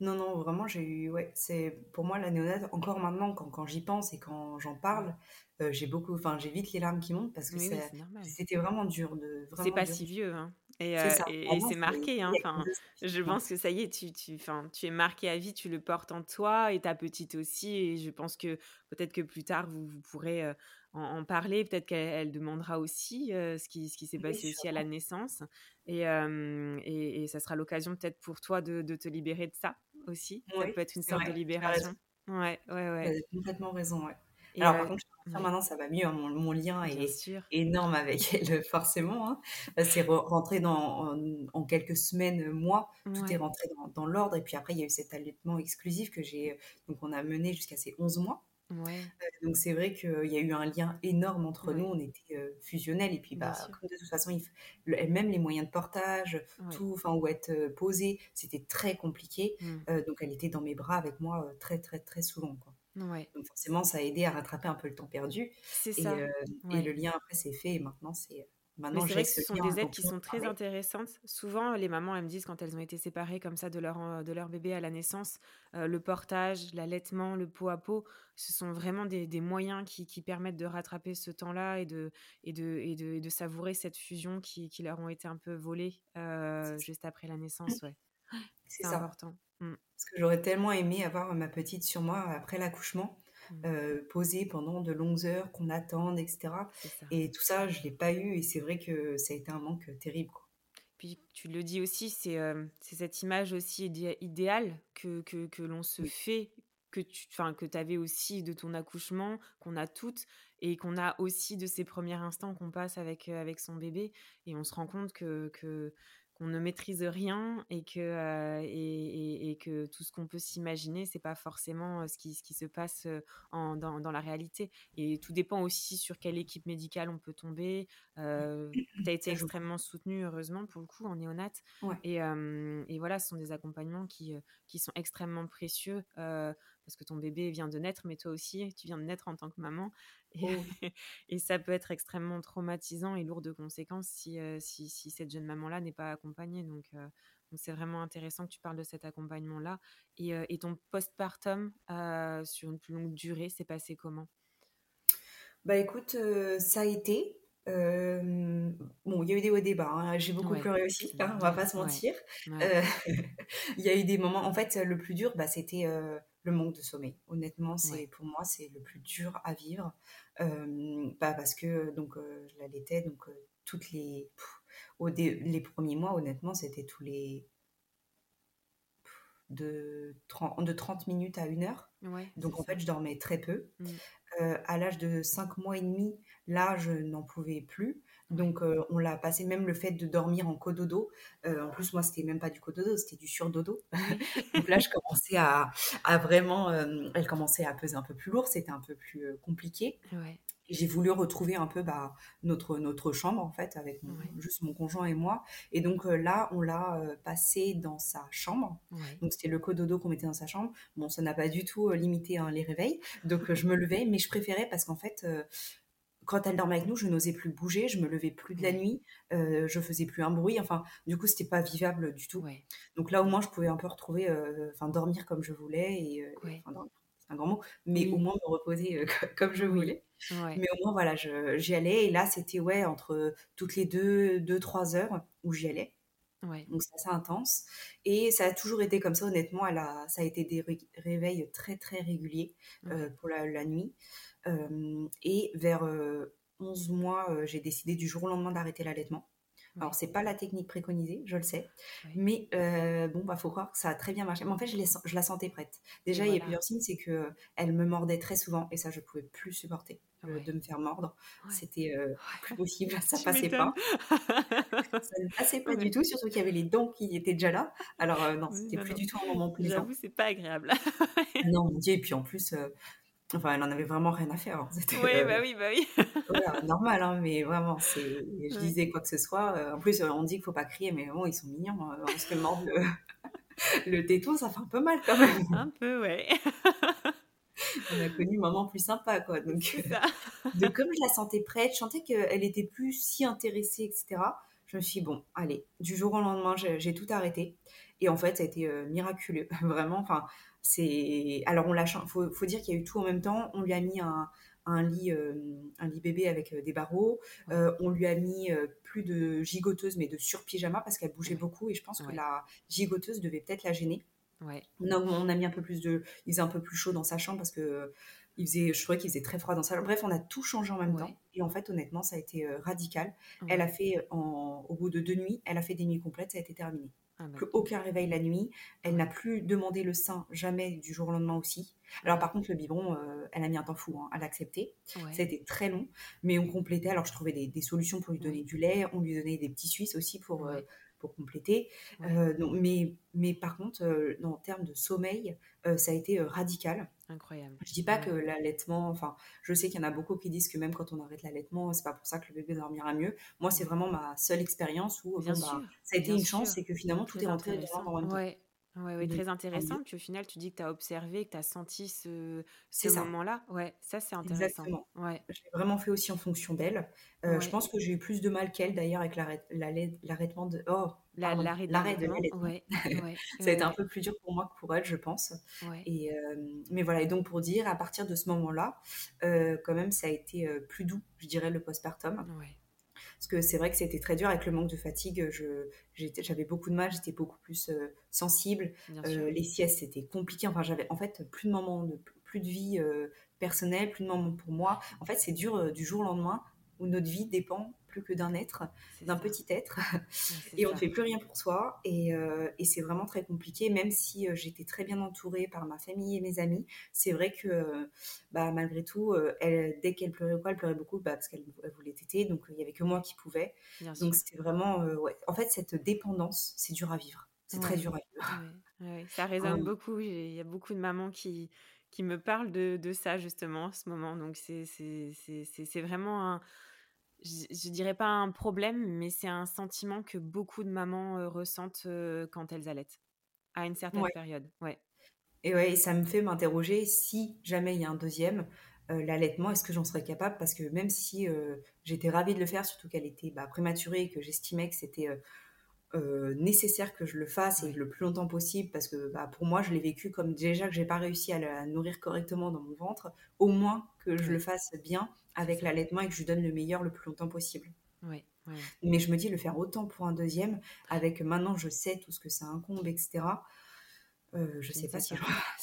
Non, non, vraiment, j'ai eu, ouais, c'est pour moi la néonate, encore maintenant, quand, quand j'y pense et quand j'en parle, euh, j'ai beaucoup, enfin, j'ai vite les larmes qui montent parce que Oui, oui, c'était vraiment dur, de, C'est pas dur. si vieux, hein. Et, C'est euh, c'est marqué, hein. Enfin, je pense que ça y est, tu, tu, enfin, tu es marqué à vie, tu le portes en toi et ta petite aussi. Et je pense que peut-être que plus tard, vous, vous pourrez euh, en, en parler. Peut-être qu'elle elle demandera aussi euh, ce qui, ce qui s'est Oui, passé aussi à la naissance. Et, euh, et, et ça sera l'occasion peut-être pour toi de, de te libérer de ça aussi. Ça Oui, peut être une sorte de vrai, libération. Ouais, ouais, ouais. as complètement raison, ouais. Et Alors, par contre, je ouais, maintenant, ça va mieux. hein, Mon, mon lien est sûr. énorme avec elle, forcément. hein. Euh, C'est re- rentré dans, en, en quelques semaines, mois. Tout est rentré dans, dans l'ordre. Et puis après, il y a eu cet allaitement exclusif que j'ai, donc on a mené jusqu'à ses 11 mois. Ouais, Euh, Donc c'est vrai qu'il y a eu un lien énorme entre nous. On était fusionnels. Et puis, bah, comme de toute façon, il même les moyens de portage, Ouais. tout, enfin, où être posé, c'était très compliqué. Mm. Euh, donc elle était dans mes bras avec moi très, très, très souvent, quoi. Donc forcément, ça a aidé à rattraper un peu le temps perdu. c'est Et, ça. euh, et le lien après c'est fait et maintenant c'est Mais maintenant c'est j'ai vrai que ce sont des aides qui on sont très intéressantes. Souvent, les mamans, elles me disent quand elles ont été séparées comme ça de leur, de leur bébé à la naissance, euh, le portage, l'allaitement, le pot à pot, ce sont vraiment des, des moyens qui, qui permettent de rattraper ce temps-là et de, et, de, et, de, et de savourer cette fusion qui, qui leur ont été un peu volées euh, C'est juste après la naissance. Ouais, c'est c'est ça. important. Mm, Parce que j'aurais tellement aimé avoir ma petite sur moi après l'accouchement, euh, posée pendant de longues heures, qu'on attende, etc. Et tout ça, je l'ai pas eu et c'est vrai que ça a été un manque terrible, quoi. Puis tu le dis aussi, c'est euh, c'est cette image aussi idé- idéale que, que, que l'on se Oui, fait, que tu que avais aussi de ton accouchement, qu'on a toutes, et qu'on a aussi de ces premiers instants qu'on passe avec, euh, avec son bébé. Et on se rend compte que, que, qu'on ne maîtrise rien et que, euh, et, et- et que tout ce qu'on peut s'imaginer, c'est pas forcément euh, ce qui, ce qui se passe euh, en, dans, dans la réalité. Et tout dépend aussi sur quelle équipe médicale on peut tomber. Euh, tu as été extrêmement soutenue, heureusement, pour le coup, en néonate. Ouais. Et, euh, et voilà, ce sont des accompagnements qui, qui sont extrêmement précieux parce que ton bébé vient de naître, mais toi aussi, tu viens de naître en tant que maman. Et, Oh, et ça peut être extrêmement traumatisant et lourd de conséquences si, si, si cette jeune maman-là n'est pas accompagnée. Donc, euh, c'est vraiment intéressant que tu parles de cet accompagnement-là. Et, euh, et ton postpartum euh, sur une plus longue durée, c'est passé comment? Bah écoute, ça a été. euh, bon, il y a eu des hauts bas. hein. J'ai beaucoup Ouais, pleuré aussi, hein, on va pas se mentir. ouais, Euh, il y a eu des moments. En fait, le plus dur, bah, c'était euh, le manque de sommeil. Honnêtement, c'est ouais, pour moi, c'est le plus dur à vivre. Euh, bah, parce que donc euh, je l'allaitais donc euh, toutes les pff, au dé- les premiers mois, honnêtement, c'était tous les de 30, de 30 minutes à une heure. ouais, c'est Donc en ça. fait, je dormais très peu. Mm, Euh, à l'âge de 5 mois et demi, là, je n'en pouvais plus. Donc, euh, on l'a passé, même le fait de dormir en cododo. Euh, en plus, moi, c'était même pas du cododo, c'était du surdodo. Donc là, je commençais à, à vraiment. euh, elle commençait à peser un peu plus lourd, c'était un peu plus compliqué. ouais, j'ai voulu retrouver un peu bah, notre, notre chambre, en fait, avec mon- ouais, juste mon conjoint et moi. Et donc là, on l'a passé dans sa chambre. ouais, Donc c'était le cododo qu'on mettait dans sa chambre. Bon, ça n'a pas du tout limité hein, les réveils. Donc je me levais, mais je préférais parce qu'en fait, quand elle dormait avec nous, je n'osais plus bouger, je me levais plus de la nuit, euh, je faisais plus un bruit. Enfin, du coup, c'était pas vivable du tout. ouais, Donc là, au moins, je pouvais un peu retrouver, euh, enfin, dormir comme je voulais et, euh, ouais, dormir, c'est un grand mot, mais au moins me reposer comme je voulais. ouais, Mais au moins, voilà, je- j'y allais. Et là, c'était ouais entre toutes les deux, deux, trois heures où j'y allais. Donc c'est assez intense. Et ça a toujours été comme ça, honnêtement. Elle a, ça a été des ré- réveils très très réguliers pour la, la nuit. Euh, et vers euh, 11 mois, euh, j'ai décidé du jour au lendemain d'arrêter l'allaitement. Alors ouais, c'est pas la technique préconisée, je le sais. ouais. Mais euh, bon, bah faut croire que ça a très bien marché. Mais en fait, je, la sentais prête. Déjà, il y a plusieurs signes, c'est que euh, elle me mordait très souvent et ça, je pouvais plus supporter euh, Ouais, de me faire mordre. ouais, C'était euh, plus ouais. possible, ça Tu passait pas. Ça ne passait pas du Ouais. tout, surtout qu'il y avait les dents qui étaient déjà là. Alors euh, non, Oui, c'était plus non. du tout un moment plaisant. J'avoue, c'est pas agréable. Ah non, mon Dieu, et puis en plus, euh, enfin, elle en avait vraiment rien à faire. hein. Oui, euh, bah oui, bah oui. normal, hein, mais vraiment, c'est, je disais quoi que ce soit. euh, en plus, euh, on dit qu'il faut pas crier, mais bon, ils sont mignons. on se mordre le, le téton, ça fait un peu mal quand même. Un peu, ouais. On a connu maman plus sympa, quoi. Donc, de comme je la sentais prête, je sentais qu'elle était plus si intéressée, etc. je me suis dit, bon, allez, du jour au lendemain, j'ai tout arrêté. Et en fait, ça a été euh, miraculeux, vraiment. Enfin, c'est. Alors, on l'a. Faut, faut dire qu'il y a eu tout en même temps. On lui a mis un, un lit, euh, un lit bébé avec euh, des barreaux. on lui a mis plus de gigoteuse, mais de sur-pyjama parce qu'elle bougeait beaucoup. Et je pense que la gigoteuse devait peut-être la gêner. Ouais. On, a, on a mis un peu plus de. Il faisait un peu plus chaud dans sa chambre parce que il faisait, je trouvais qu'il faisait très froid dans sa chambre. Bref, on a tout changé en même temps. Et en fait, honnêtement, ça a été radical. Elle a fait, en, au bout de deux nuits, elle a fait des nuits complètes, ça a été terminé. Ah, plus aucun réveil la nuit. Elle n'a plus demandé le sein, jamais du jour au lendemain aussi. Alors par contre, le biberon, euh, elle a mis un temps fou hein, à l'accepter. Ça a été très long, mais on complétait. Alors je trouvais des, solutions pour lui donner du lait. On lui donnait des petits suisses aussi pour, euh, pour compléter. Euh, mais, mais par contre, en termes de sommeil, ça a été radical. Incroyable. Je dis pas que l'allaitement, enfin, je sais qu'il y en a beaucoup qui disent que même quand on arrête l'allaitement, c'est pas pour ça que le bébé dormira mieux. Moi, c'est vraiment ma seule expérience où bah, ça a été une chance, c'est que finalement tout est rentré dans le ouais. Ouais, très intéressant. Puis au final, tu dis que tu as observé, que tu as senti ce, ce moment-là. Ouais, ça c'est intéressant. Exactement. Ouais. Je l'ai vraiment fait aussi en fonction d'elle. Euh, je pense que j'ai eu plus de mal qu'elle d'ailleurs avec l'arrêtement de. Oh, l'arrêt de ouais, Ça a été un peu plus dur pour moi que pour elle, je pense. Et, euh, mais voilà, et donc pour dire, à partir de ce moment-là, euh, quand même, ça a été plus doux, je dirais, le postpartum. Parce que c'est vrai que c'était très dur avec le manque de fatigue. j'avais beaucoup de mal, j'étais beaucoup plus sensible. les siestes, c'était compliqué. Enfin, j'avais en fait plus de moments, de, plus de vie personnelle, plus de moments pour moi. En fait, c'est dur du jour au lendemain où notre vie dépend plus que d'un être, d'un petit être, et on ne fait plus rien pour soi. Et, euh, et c'est vraiment très compliqué, même si euh, j'étais très bien entourée par ma famille et mes amis. C'est vrai que euh, bah, malgré tout, elle, dès qu'elle pleurait quoi, elle pleurait beaucoup bah, parce qu'elle voulait téter, donc il n'y avait que moi qui pouvais. donc c'était vraiment, ouais. en fait, cette dépendance, c'est dur à vivre. C'est très dur à vivre. ça résonne beaucoup. Il y a beaucoup de mamans qui, qui me parlent de, de ça justement en ce moment. Donc c'est vraiment un, je, ne dirais pas un problème, mais c'est un sentiment que beaucoup de mamans euh, ressentent euh, quand elles allaitent à une certaine période. Ouais. Et ouais, ça me fait m'interroger si jamais il y a un deuxième, euh, l'allaitement, est-ce que j'en serais capable? Parce que même si j'étais ravie de le faire, surtout qu'elle était bah, prématurée et que j'estimais que c'était nécessaire que je le fasse et le plus longtemps possible parce que bah, pour moi je l'ai vécu comme déjà que j'ai pas réussi à la nourrir correctement dans mon ventre au moins que je le fasse bien avec l'allaitement et que je lui donne le meilleur le plus longtemps possible. Mais je me dis le faire autant pour un deuxième avec maintenant je sais tout ce que ça incombe etc euh, je sais pas si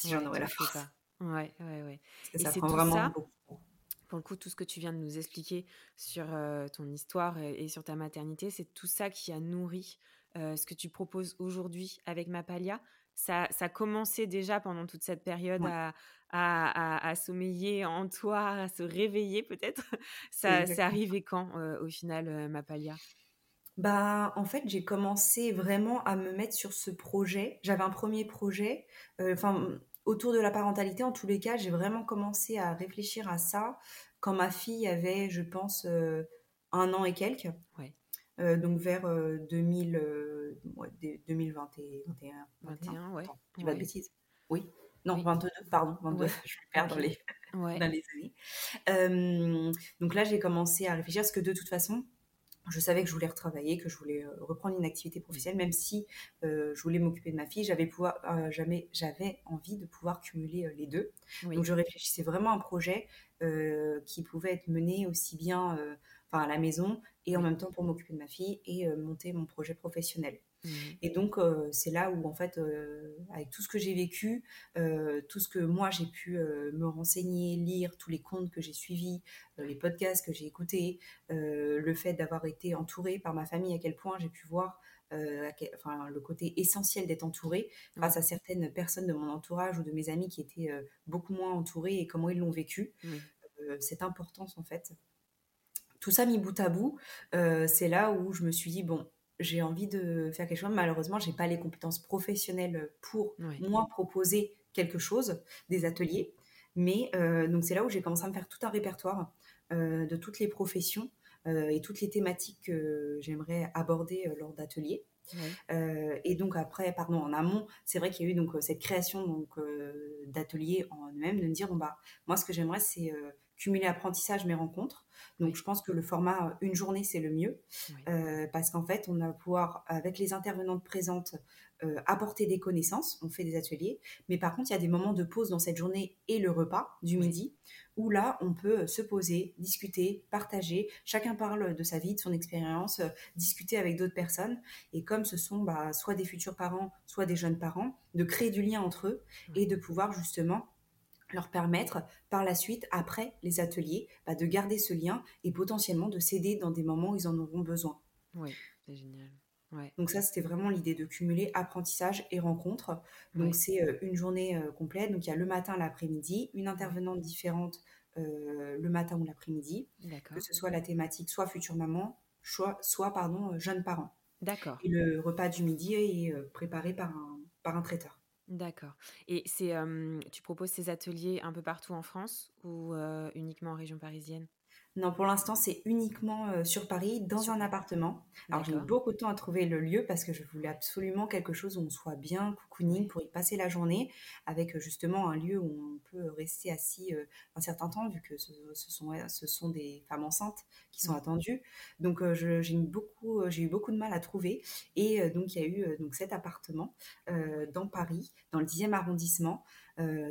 j'en aurais la force. ouais ouais ouais. Et ça prend vraiment ça, beaucoup pour le coup, tout ce que tu viens de nous expliquer sur euh, ton histoire et, sur ta maternité, c'est tout ça qui a nourri euh, ce que tu proposes aujourd'hui avec Mapalia, ça, ça commençait déjà pendant toute cette période à, à, sommeiller en toi, à se réveiller peut-être. ça, c'est arrivé quand euh, au final, euh, Mapalia bah, en fait, j'ai commencé vraiment à me mettre sur ce projet. J'avais un premier projet, enfin, autour de la parentalité. En tous les cas, j'ai vraiment commencé à réfléchir à ça quand ma fille avait, je pense, un an et quelques. Ouais. Euh, donc vers 2000, 2021. 21, ouais. tu vas de bêtises. Oui. Non, 22, pardon, 22, je me perds dans, les, dans les années. Euh, donc là, j'ai commencé à réfléchir, parce que de toute façon, je savais que je voulais retravailler, que je voulais euh, reprendre une activité professionnelle, même si je voulais m'occuper de ma fille, j'avais pouvoir, jamais, j'avais envie de pouvoir cumuler les deux. Donc je réfléchissais vraiment à un projet qui pouvait être mené aussi bien enfin à la maison, et en même temps pour m'occuper de ma fille et euh, monter mon projet professionnel. Mmh. Et donc, euh, c'est là où, en fait, euh, avec tout ce que j'ai vécu, tout ce que moi j'ai pu me renseigner, lire, tous les comptes que j'ai suivis, les podcasts que j'ai écoutés, le fait d'avoir été entourée par ma famille, à quel point j'ai pu voir enfin, le côté essentiel d'être entourée grâce à certaines personnes de mon entourage ou de mes amis qui étaient beaucoup moins entourées et comment ils l'ont vécu. cette importance, en fait, tout ça mis bout à bout, euh, c'est là où je me suis dit, bon, j'ai envie de faire quelque chose. Malheureusement, j'ai pas les compétences professionnelles pour moi proposer quelque chose, des ateliers. Mais euh, donc c'est là où j'ai commencé à me faire tout un répertoire euh, de toutes les professions et toutes les thématiques que j'aimerais aborder lors d'ateliers. et donc après, pardon, en amont, c'est vrai qu'il y a eu donc cette création donc d'ateliers en eux-mêmes, de me dire bon bah moi ce que j'aimerais c'est cumuler apprentissage mais rencontre. Donc, je pense que le format euh, une journée, c'est le mieux. Euh, parce qu'en fait, on va pouvoir, avec les intervenantes présentes, euh, apporter des connaissances. On fait des ateliers. Mais par contre, il y a des moments de pause dans cette journée et le repas du midi où là, on peut se poser, discuter, partager. Chacun parle de sa vie, de son expérience, discuter avec d'autres personnes. Et comme ce sont bah, soit des futurs parents, soit des jeunes parents, de créer du lien entre eux et de pouvoir justement leur permettre par la suite, après les ateliers, bah, de garder ce lien et potentiellement de s'aider dans des moments où ils en auront besoin. Oui, c'est génial. Donc ça, c'était vraiment l'idée de cumuler apprentissage et rencontre. Donc c'est euh, une journée euh, complète. Donc il y a le matin, l'après-midi, une intervenante différente euh, le matin ou l'après-midi, que ce soit la thématique soit future maman, soit, soit pardon, jeune parent. D'accord. Et le repas du midi est préparé par un, par un traiteur. D'accord. Et c'est, tu proposes ces ateliers un peu partout en France ou uniquement en région parisienne? Non, pour l'instant, c'est uniquement euh, sur Paris, dans un appartement. Alors, j'ai mis beaucoup de temps à trouver le lieu parce que je voulais absolument quelque chose où on soit bien cocooning pour y passer la journée, avec euh, justement un lieu où on peut rester assis euh, un certain temps, vu que ce, sont, ce sont des femmes enceintes qui sont attendues. Donc, j'ai eu beaucoup, eu beaucoup de mal à trouver. Et donc, il y a eu donc cet appartement dans Paris, dans le 10e arrondissement,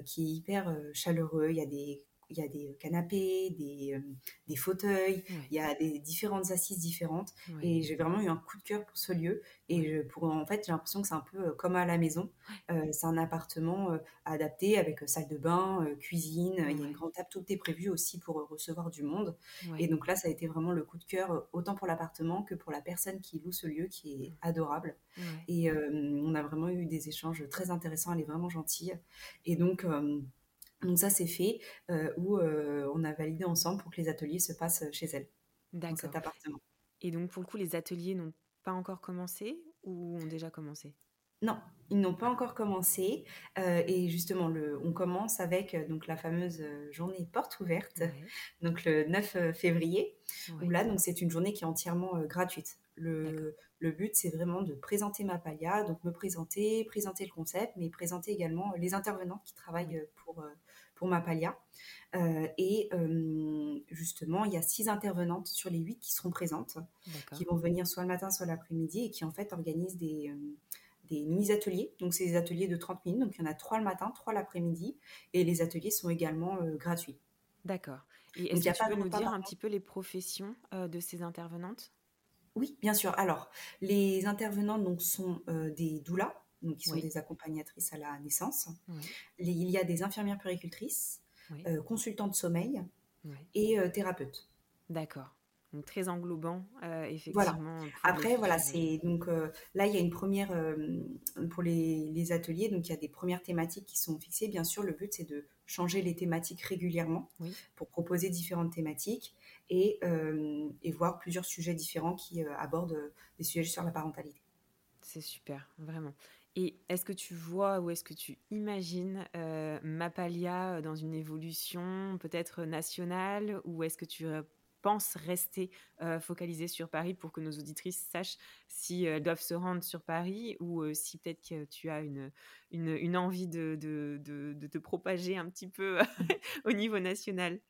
qui est hyper chaleureux. Il y a des il y a des canapés, des, euh, des fauteuils, il y a des différentes assises différentes. Et j'ai vraiment eu un coup de cœur pour ce lieu. Et pour, en fait, j'ai l'impression que c'est un peu euh, comme à la maison. Euh, c'est un appartement adapté avec salle de bain, cuisine. Il y a une grande table. Tout est prévu aussi pour recevoir du monde. Et donc là, ça a été vraiment le coup de cœur, autant pour l'appartement que pour la personne qui loue ce lieu, qui est adorable. Et on a vraiment eu des échanges très intéressants. Elle est vraiment gentille. Et donc, donc ça, c'est fait, euh, où euh, on a validé ensemble pour que les ateliers se passent chez elle, dans cet appartement. Et donc, pour le coup, les ateliers n'ont pas encore commencé ou ont déjà commencé? Non, ils n'ont pas encore commencé. Euh, et justement, le, on commence avec donc la fameuse journée porte ouverte, donc le 9 février, où là, donc c'est une journée qui est entièrement gratuite. Le, le but, c'est vraiment de présenter ma palia, donc me présenter, présenter le concept, mais présenter également les intervenants qui travaillent pour, pour ma palia. Euh, et euh, justement, il y a six intervenantes sur les huit qui seront présentes, qui vont venir soit le matin, soit l'après-midi, et qui en fait organisent des, euh, des mini-ateliers. Donc, c'est des ateliers de 30 minutes. Donc, il y en a trois le matin, trois l'après-midi. Et les ateliers sont également gratuits. D'accord. Et est-ce que tu peux nous dire un petit peu les professions de ces intervenantes? Oui, bien sûr. Alors, les intervenantes donc, sont des doulas, donc qui sont des accompagnatrices à la naissance. il y a des infirmières puricultrices, euh, consultantes de sommeil et euh, thérapeutes. D'accord. Donc très englobant, euh, effectivement. Après, voilà, c'est donc là il y a une première pour les, les, ateliers, donc il y a des premières thématiques qui sont fixées. Bien sûr, le but c'est de changer les thématiques régulièrement pour proposer différentes thématiques et, et, voir plusieurs sujets différents qui abordent des sujets sur la parentalité. C'est super, vraiment. Et est-ce que tu vois ou est-ce que tu imagines euh, Mapalia dans une évolution peut-être nationale ou est-ce que tu euh, penses rester euh, focalisée sur Paris pour que nos auditrices sachent si elles doivent se rendre sur Paris ou euh, si peut-être que tu as une, une, envie de, de, de, te propager un petit peu au niveau national?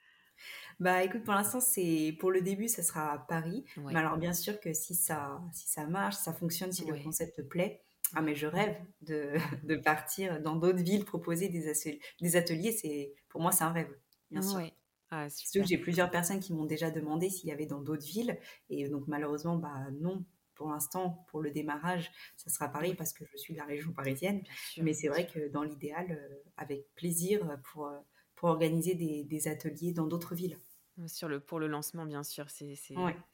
Bah écoute, pour l'instant, c'est pour le début, ça sera à Paris. Mais alors bien sûr que si ça, si ça marche, ça fonctionne, si le concept plaît, ah, mais je rêve de, de partir dans d'autres villes, proposer des, des ateliers. C'est, pour moi, c'est un rêve, bien sûr. Ah, Surtout que j'ai plusieurs personnes qui m'ont déjà demandé s'il y avait dans d'autres villes. Et donc, malheureusement, bah, non. Pour l'instant, pour le démarrage, ça sera Paris parce que je suis de la région parisienne. mais c'est vrai que dans l'idéal, euh, avec plaisir pour, euh, pour organiser des, des ateliers dans d'autres villes. Sur le, pour le lancement, bien sûr, c'est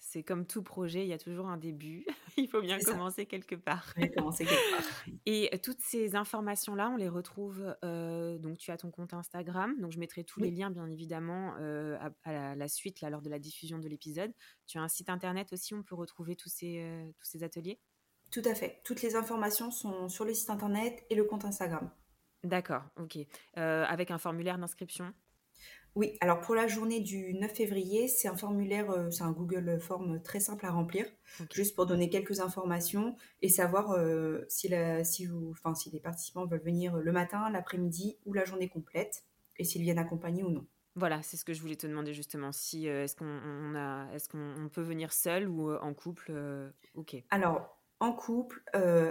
c'est comme tout projet, il y a toujours un début. il faut bien commencer quelque part. commencer quelque part. Et euh, toutes ces informations-là, on les retrouve. Euh, donc, tu as ton compte Instagram. Donc, je mettrai tous les liens, bien évidemment, euh, à, la, suite, là, lors de la diffusion de l'épisode. Tu as un site internet aussi, on peut retrouver tous ces, tous ces ateliers? Tout à fait. Toutes les informations sont sur le site internet et le compte Instagram. D'accord, ok. avec un formulaire d'inscription? Oui, alors pour la journée du 9 février, c'est un formulaire, euh, c'est un Google Form très simple à remplir, juste pour donner quelques informations et savoir euh, si, la, si, vous, enfin, si les participants veulent venir le matin, l'après-midi ou la journée complète et s'ils viennent accompagnés ou non. Voilà, c'est ce que je voulais te demander justement. Si est-ce qu'on a, est-ce qu'on peut venir seul ou en couple Ok. Alors, en couple,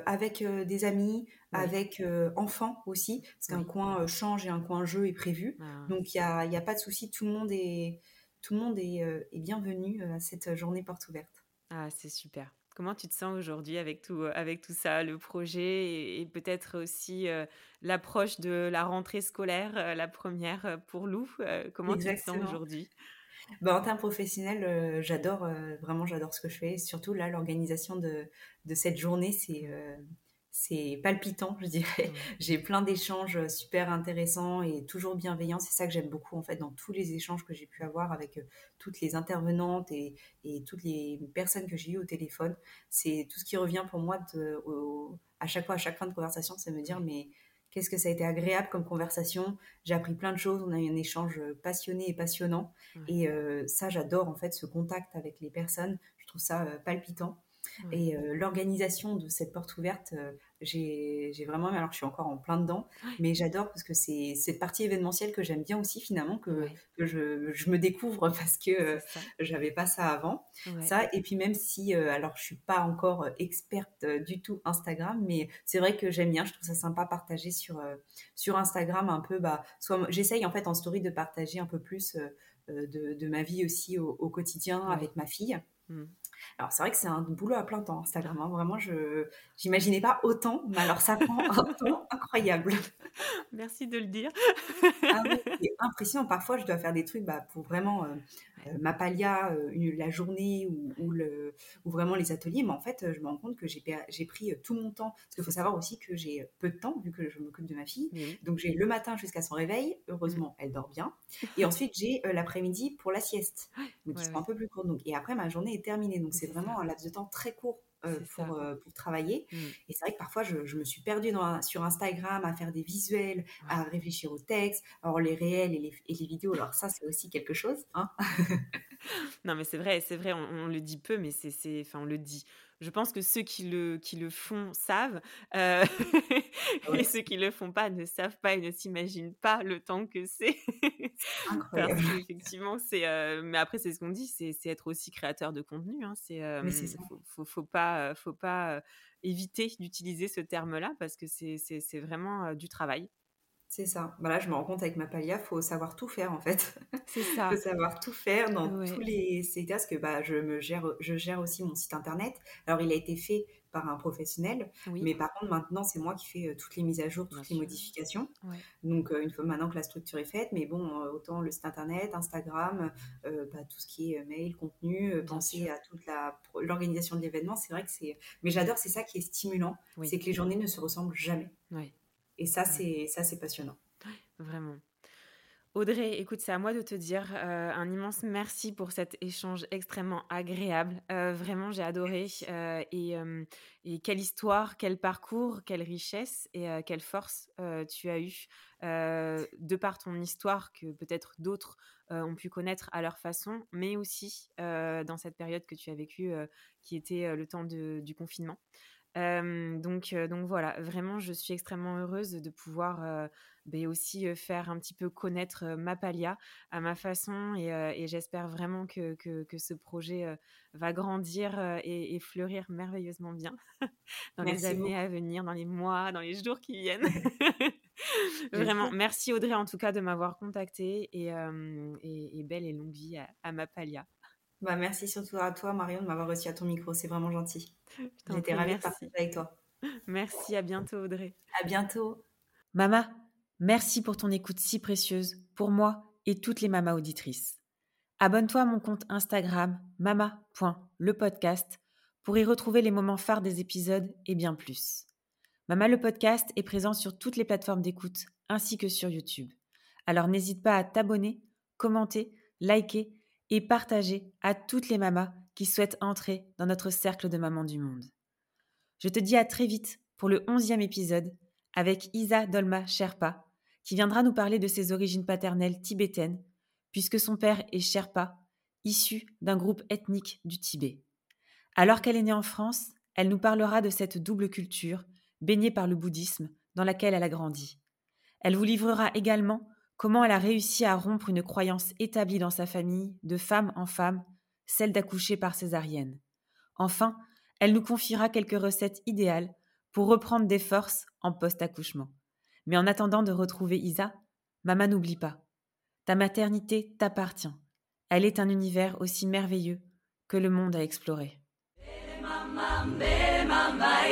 avec des amis, avec enfants aussi, parce qu'un coin change et un coin jeu est prévu. Ah. Donc il n'y a, y a, pas de souci, tout le monde est, tout le monde est, est bienvenu à cette journée porte ouverte. Ah, c'est super. Comment tu te sens aujourd'hui avec tout, avec tout ça, le projet et, peut-être aussi l'approche de la rentrée scolaire, la première pour Lou Comment tu te sens aujourd'hui? Bah, en termes professionnels, j'adore, vraiment j'adore ce que je fais. Surtout là, l'organisation de, de, cette journée, c'est c'est palpitant, je dirais. Mmh. J'ai plein d'échanges super intéressants et toujours bienveillants. C'est ça que j'aime beaucoup en fait dans tous les échanges que j'ai pu avoir avec euh, toutes les intervenantes et, et, toutes les personnes que j'ai eues au téléphone. C'est tout ce qui revient pour moi de, à chaque fois, à chaque fin de conversation, c'est me dire mais qu'est-ce que ça a été agréable comme conversation. J'ai appris plein de choses. On a eu un échange passionné et passionnant. Et euh, ça, j'adore en fait ce contact avec les personnes. Je trouve ça euh, palpitant. Et l'organisation de cette porte ouverte, j'ai vraiment, alors je suis encore en plein dedans, mais j'adore parce que c'est cette partie événementielle que j'aime bien aussi finalement, que, que je, je, me découvre parce que j'avais pas ça avant. Ça, et puis même si, alors je suis pas encore experte du tout Instagram, mais c'est vrai que j'aime bien, je trouve ça sympa partager sur, sur Instagram un peu, bah, soit j'essaye en fait en story de partager un peu plus de, de, ma vie aussi au, quotidien avec ma fille. Mmh. Alors, c'est vrai que c'est un boulot à plein temps, Instagram. Hein. Vraiment, je n'imaginais pas autant, mais alors ça prend un temps incroyable. Merci de le dire. ah oui, c'est impressionnant. Parfois, je dois faire des trucs bah, pour vraiment euh, euh, ma palia, euh, la journée ou, le, ou vraiment les ateliers. Mais en fait, je me rends compte que j'ai pris tout mon temps. Parce qu'il faut savoir aussi que j'ai peu de temps, vu que je m'occupe de ma fille. Donc, j'ai le matin jusqu'à son réveil. Heureusement, elle dort bien. Et ensuite, j'ai l'après-midi pour la sieste. Donc, ouais, un peu plus court. Donc, et après, ma journée est terminée. Donc, c'est vraiment un laps de temps très court euh, pour, euh, pour, travailler. Mmh. Et c'est vrai que parfois, je, je me suis perdue dans, sur Instagram à faire des visuels, à réfléchir au texte. Alors, les réels et les, et les vidéos, alors ça, c'est aussi quelque chose. Hein non, mais c'est vrai, c'est vrai, on, on, le dit peu, mais c'est, enfin, on le dit je pense que ceux qui le, qui le font savent, euh, ah et ceux qui le font pas ne savent pas et ne s'imaginent pas le temps que c'est. Parce qu'effectivement, c'est. Euh, mais après, c'est ce qu'on dit, c'est être aussi créateur de contenu. Hein, c'est. Euh, faut, faut, faut, pas, faut pas éviter d'utiliser ce terme-là parce que c'est vraiment du travail. C'est ça. Voilà, je me rends compte avec ma palia, faut savoir tout faire en fait. C'est ça. faut savoir tout faire dans tous les secteurs parce que bah, je me gère, je gère aussi mon site internet. Alors il a été fait par un professionnel, mais par contre maintenant c'est moi qui fais euh, toutes les mises à jour, toutes les modifications. Donc euh, une fois maintenant que la structure est faite, mais bon euh, autant le site internet, Instagram, bah, tout ce qui est mail, contenu, penser à toute l'organisation de l'événement, c'est vrai que c'est. Mais j'adore, c'est ça qui est stimulant, c'est que les journées ne se ressemblent jamais. Oui. Et ça, c'est ça, c'est passionnant. Vraiment. Audrey, écoute, c'est à moi de te dire euh, un immense merci pour cet échange extrêmement agréable. Euh, vraiment, j'ai adoré. Euh, et, et, quelle histoire, quel parcours, quelle richesse et quelle force tu as eu de par ton histoire que peut-être d'autres ont pu connaître à leur façon, mais aussi dans cette période que tu as vécue qui était le temps de, du confinement donc, donc voilà, vraiment, je suis extrêmement heureuse de pouvoir aussi faire un petit peu connaître ma Palia à ma façon et, j'espère vraiment que, que, ce projet va grandir et, fleurir merveilleusement bien dans les années à venir, dans les mois, dans les jours qui viennent. vraiment, merci Audrey en tout cas de m'avoir contactée et, et, belle et longue vie à, à ma Palia. Bah, merci surtout à toi, Marion, de m'avoir reçu à ton micro. C'est vraiment gentil. J'étais ravie de partager avec toi. Merci, à bientôt, Audrey. À bientôt. Mama, merci pour ton écoute si précieuse pour moi et toutes les mamas auditrices. Abonne-toi à mon compte Instagram mama.lepodcast pour y retrouver les moments phares des épisodes et bien plus. Mama le podcast est présent sur toutes les plateformes d'écoute ainsi que sur YouTube. Alors n'hésite pas à t'abonner, commenter, liker et partager à toutes les mamas qui souhaitent entrer dans notre cercle de mamans du monde. Je te dis à très vite pour le onzième épisode avec Isa Dolma Sherpa, qui viendra nous parler de ses origines paternelles tibétaines, puisque son père est Sherpa, issu d'un groupe ethnique du Tibet. Alors qu'elle est née en France, elle nous parlera de cette double culture, baignée par le bouddhisme, dans laquelle elle a grandi. Elle vous livrera également comment elle a réussi à rompre une croyance établie dans sa famille, de femme en femme, celle d'accoucher par césarienne? Enfin, elle nous confiera quelques recettes idéales pour reprendre des forces en post-accouchement. Mais en attendant de retrouver Isa, maman n'oublie pas. Ta maternité t'appartient. Elle est un univers aussi merveilleux que le monde à explorer. Mama, mama,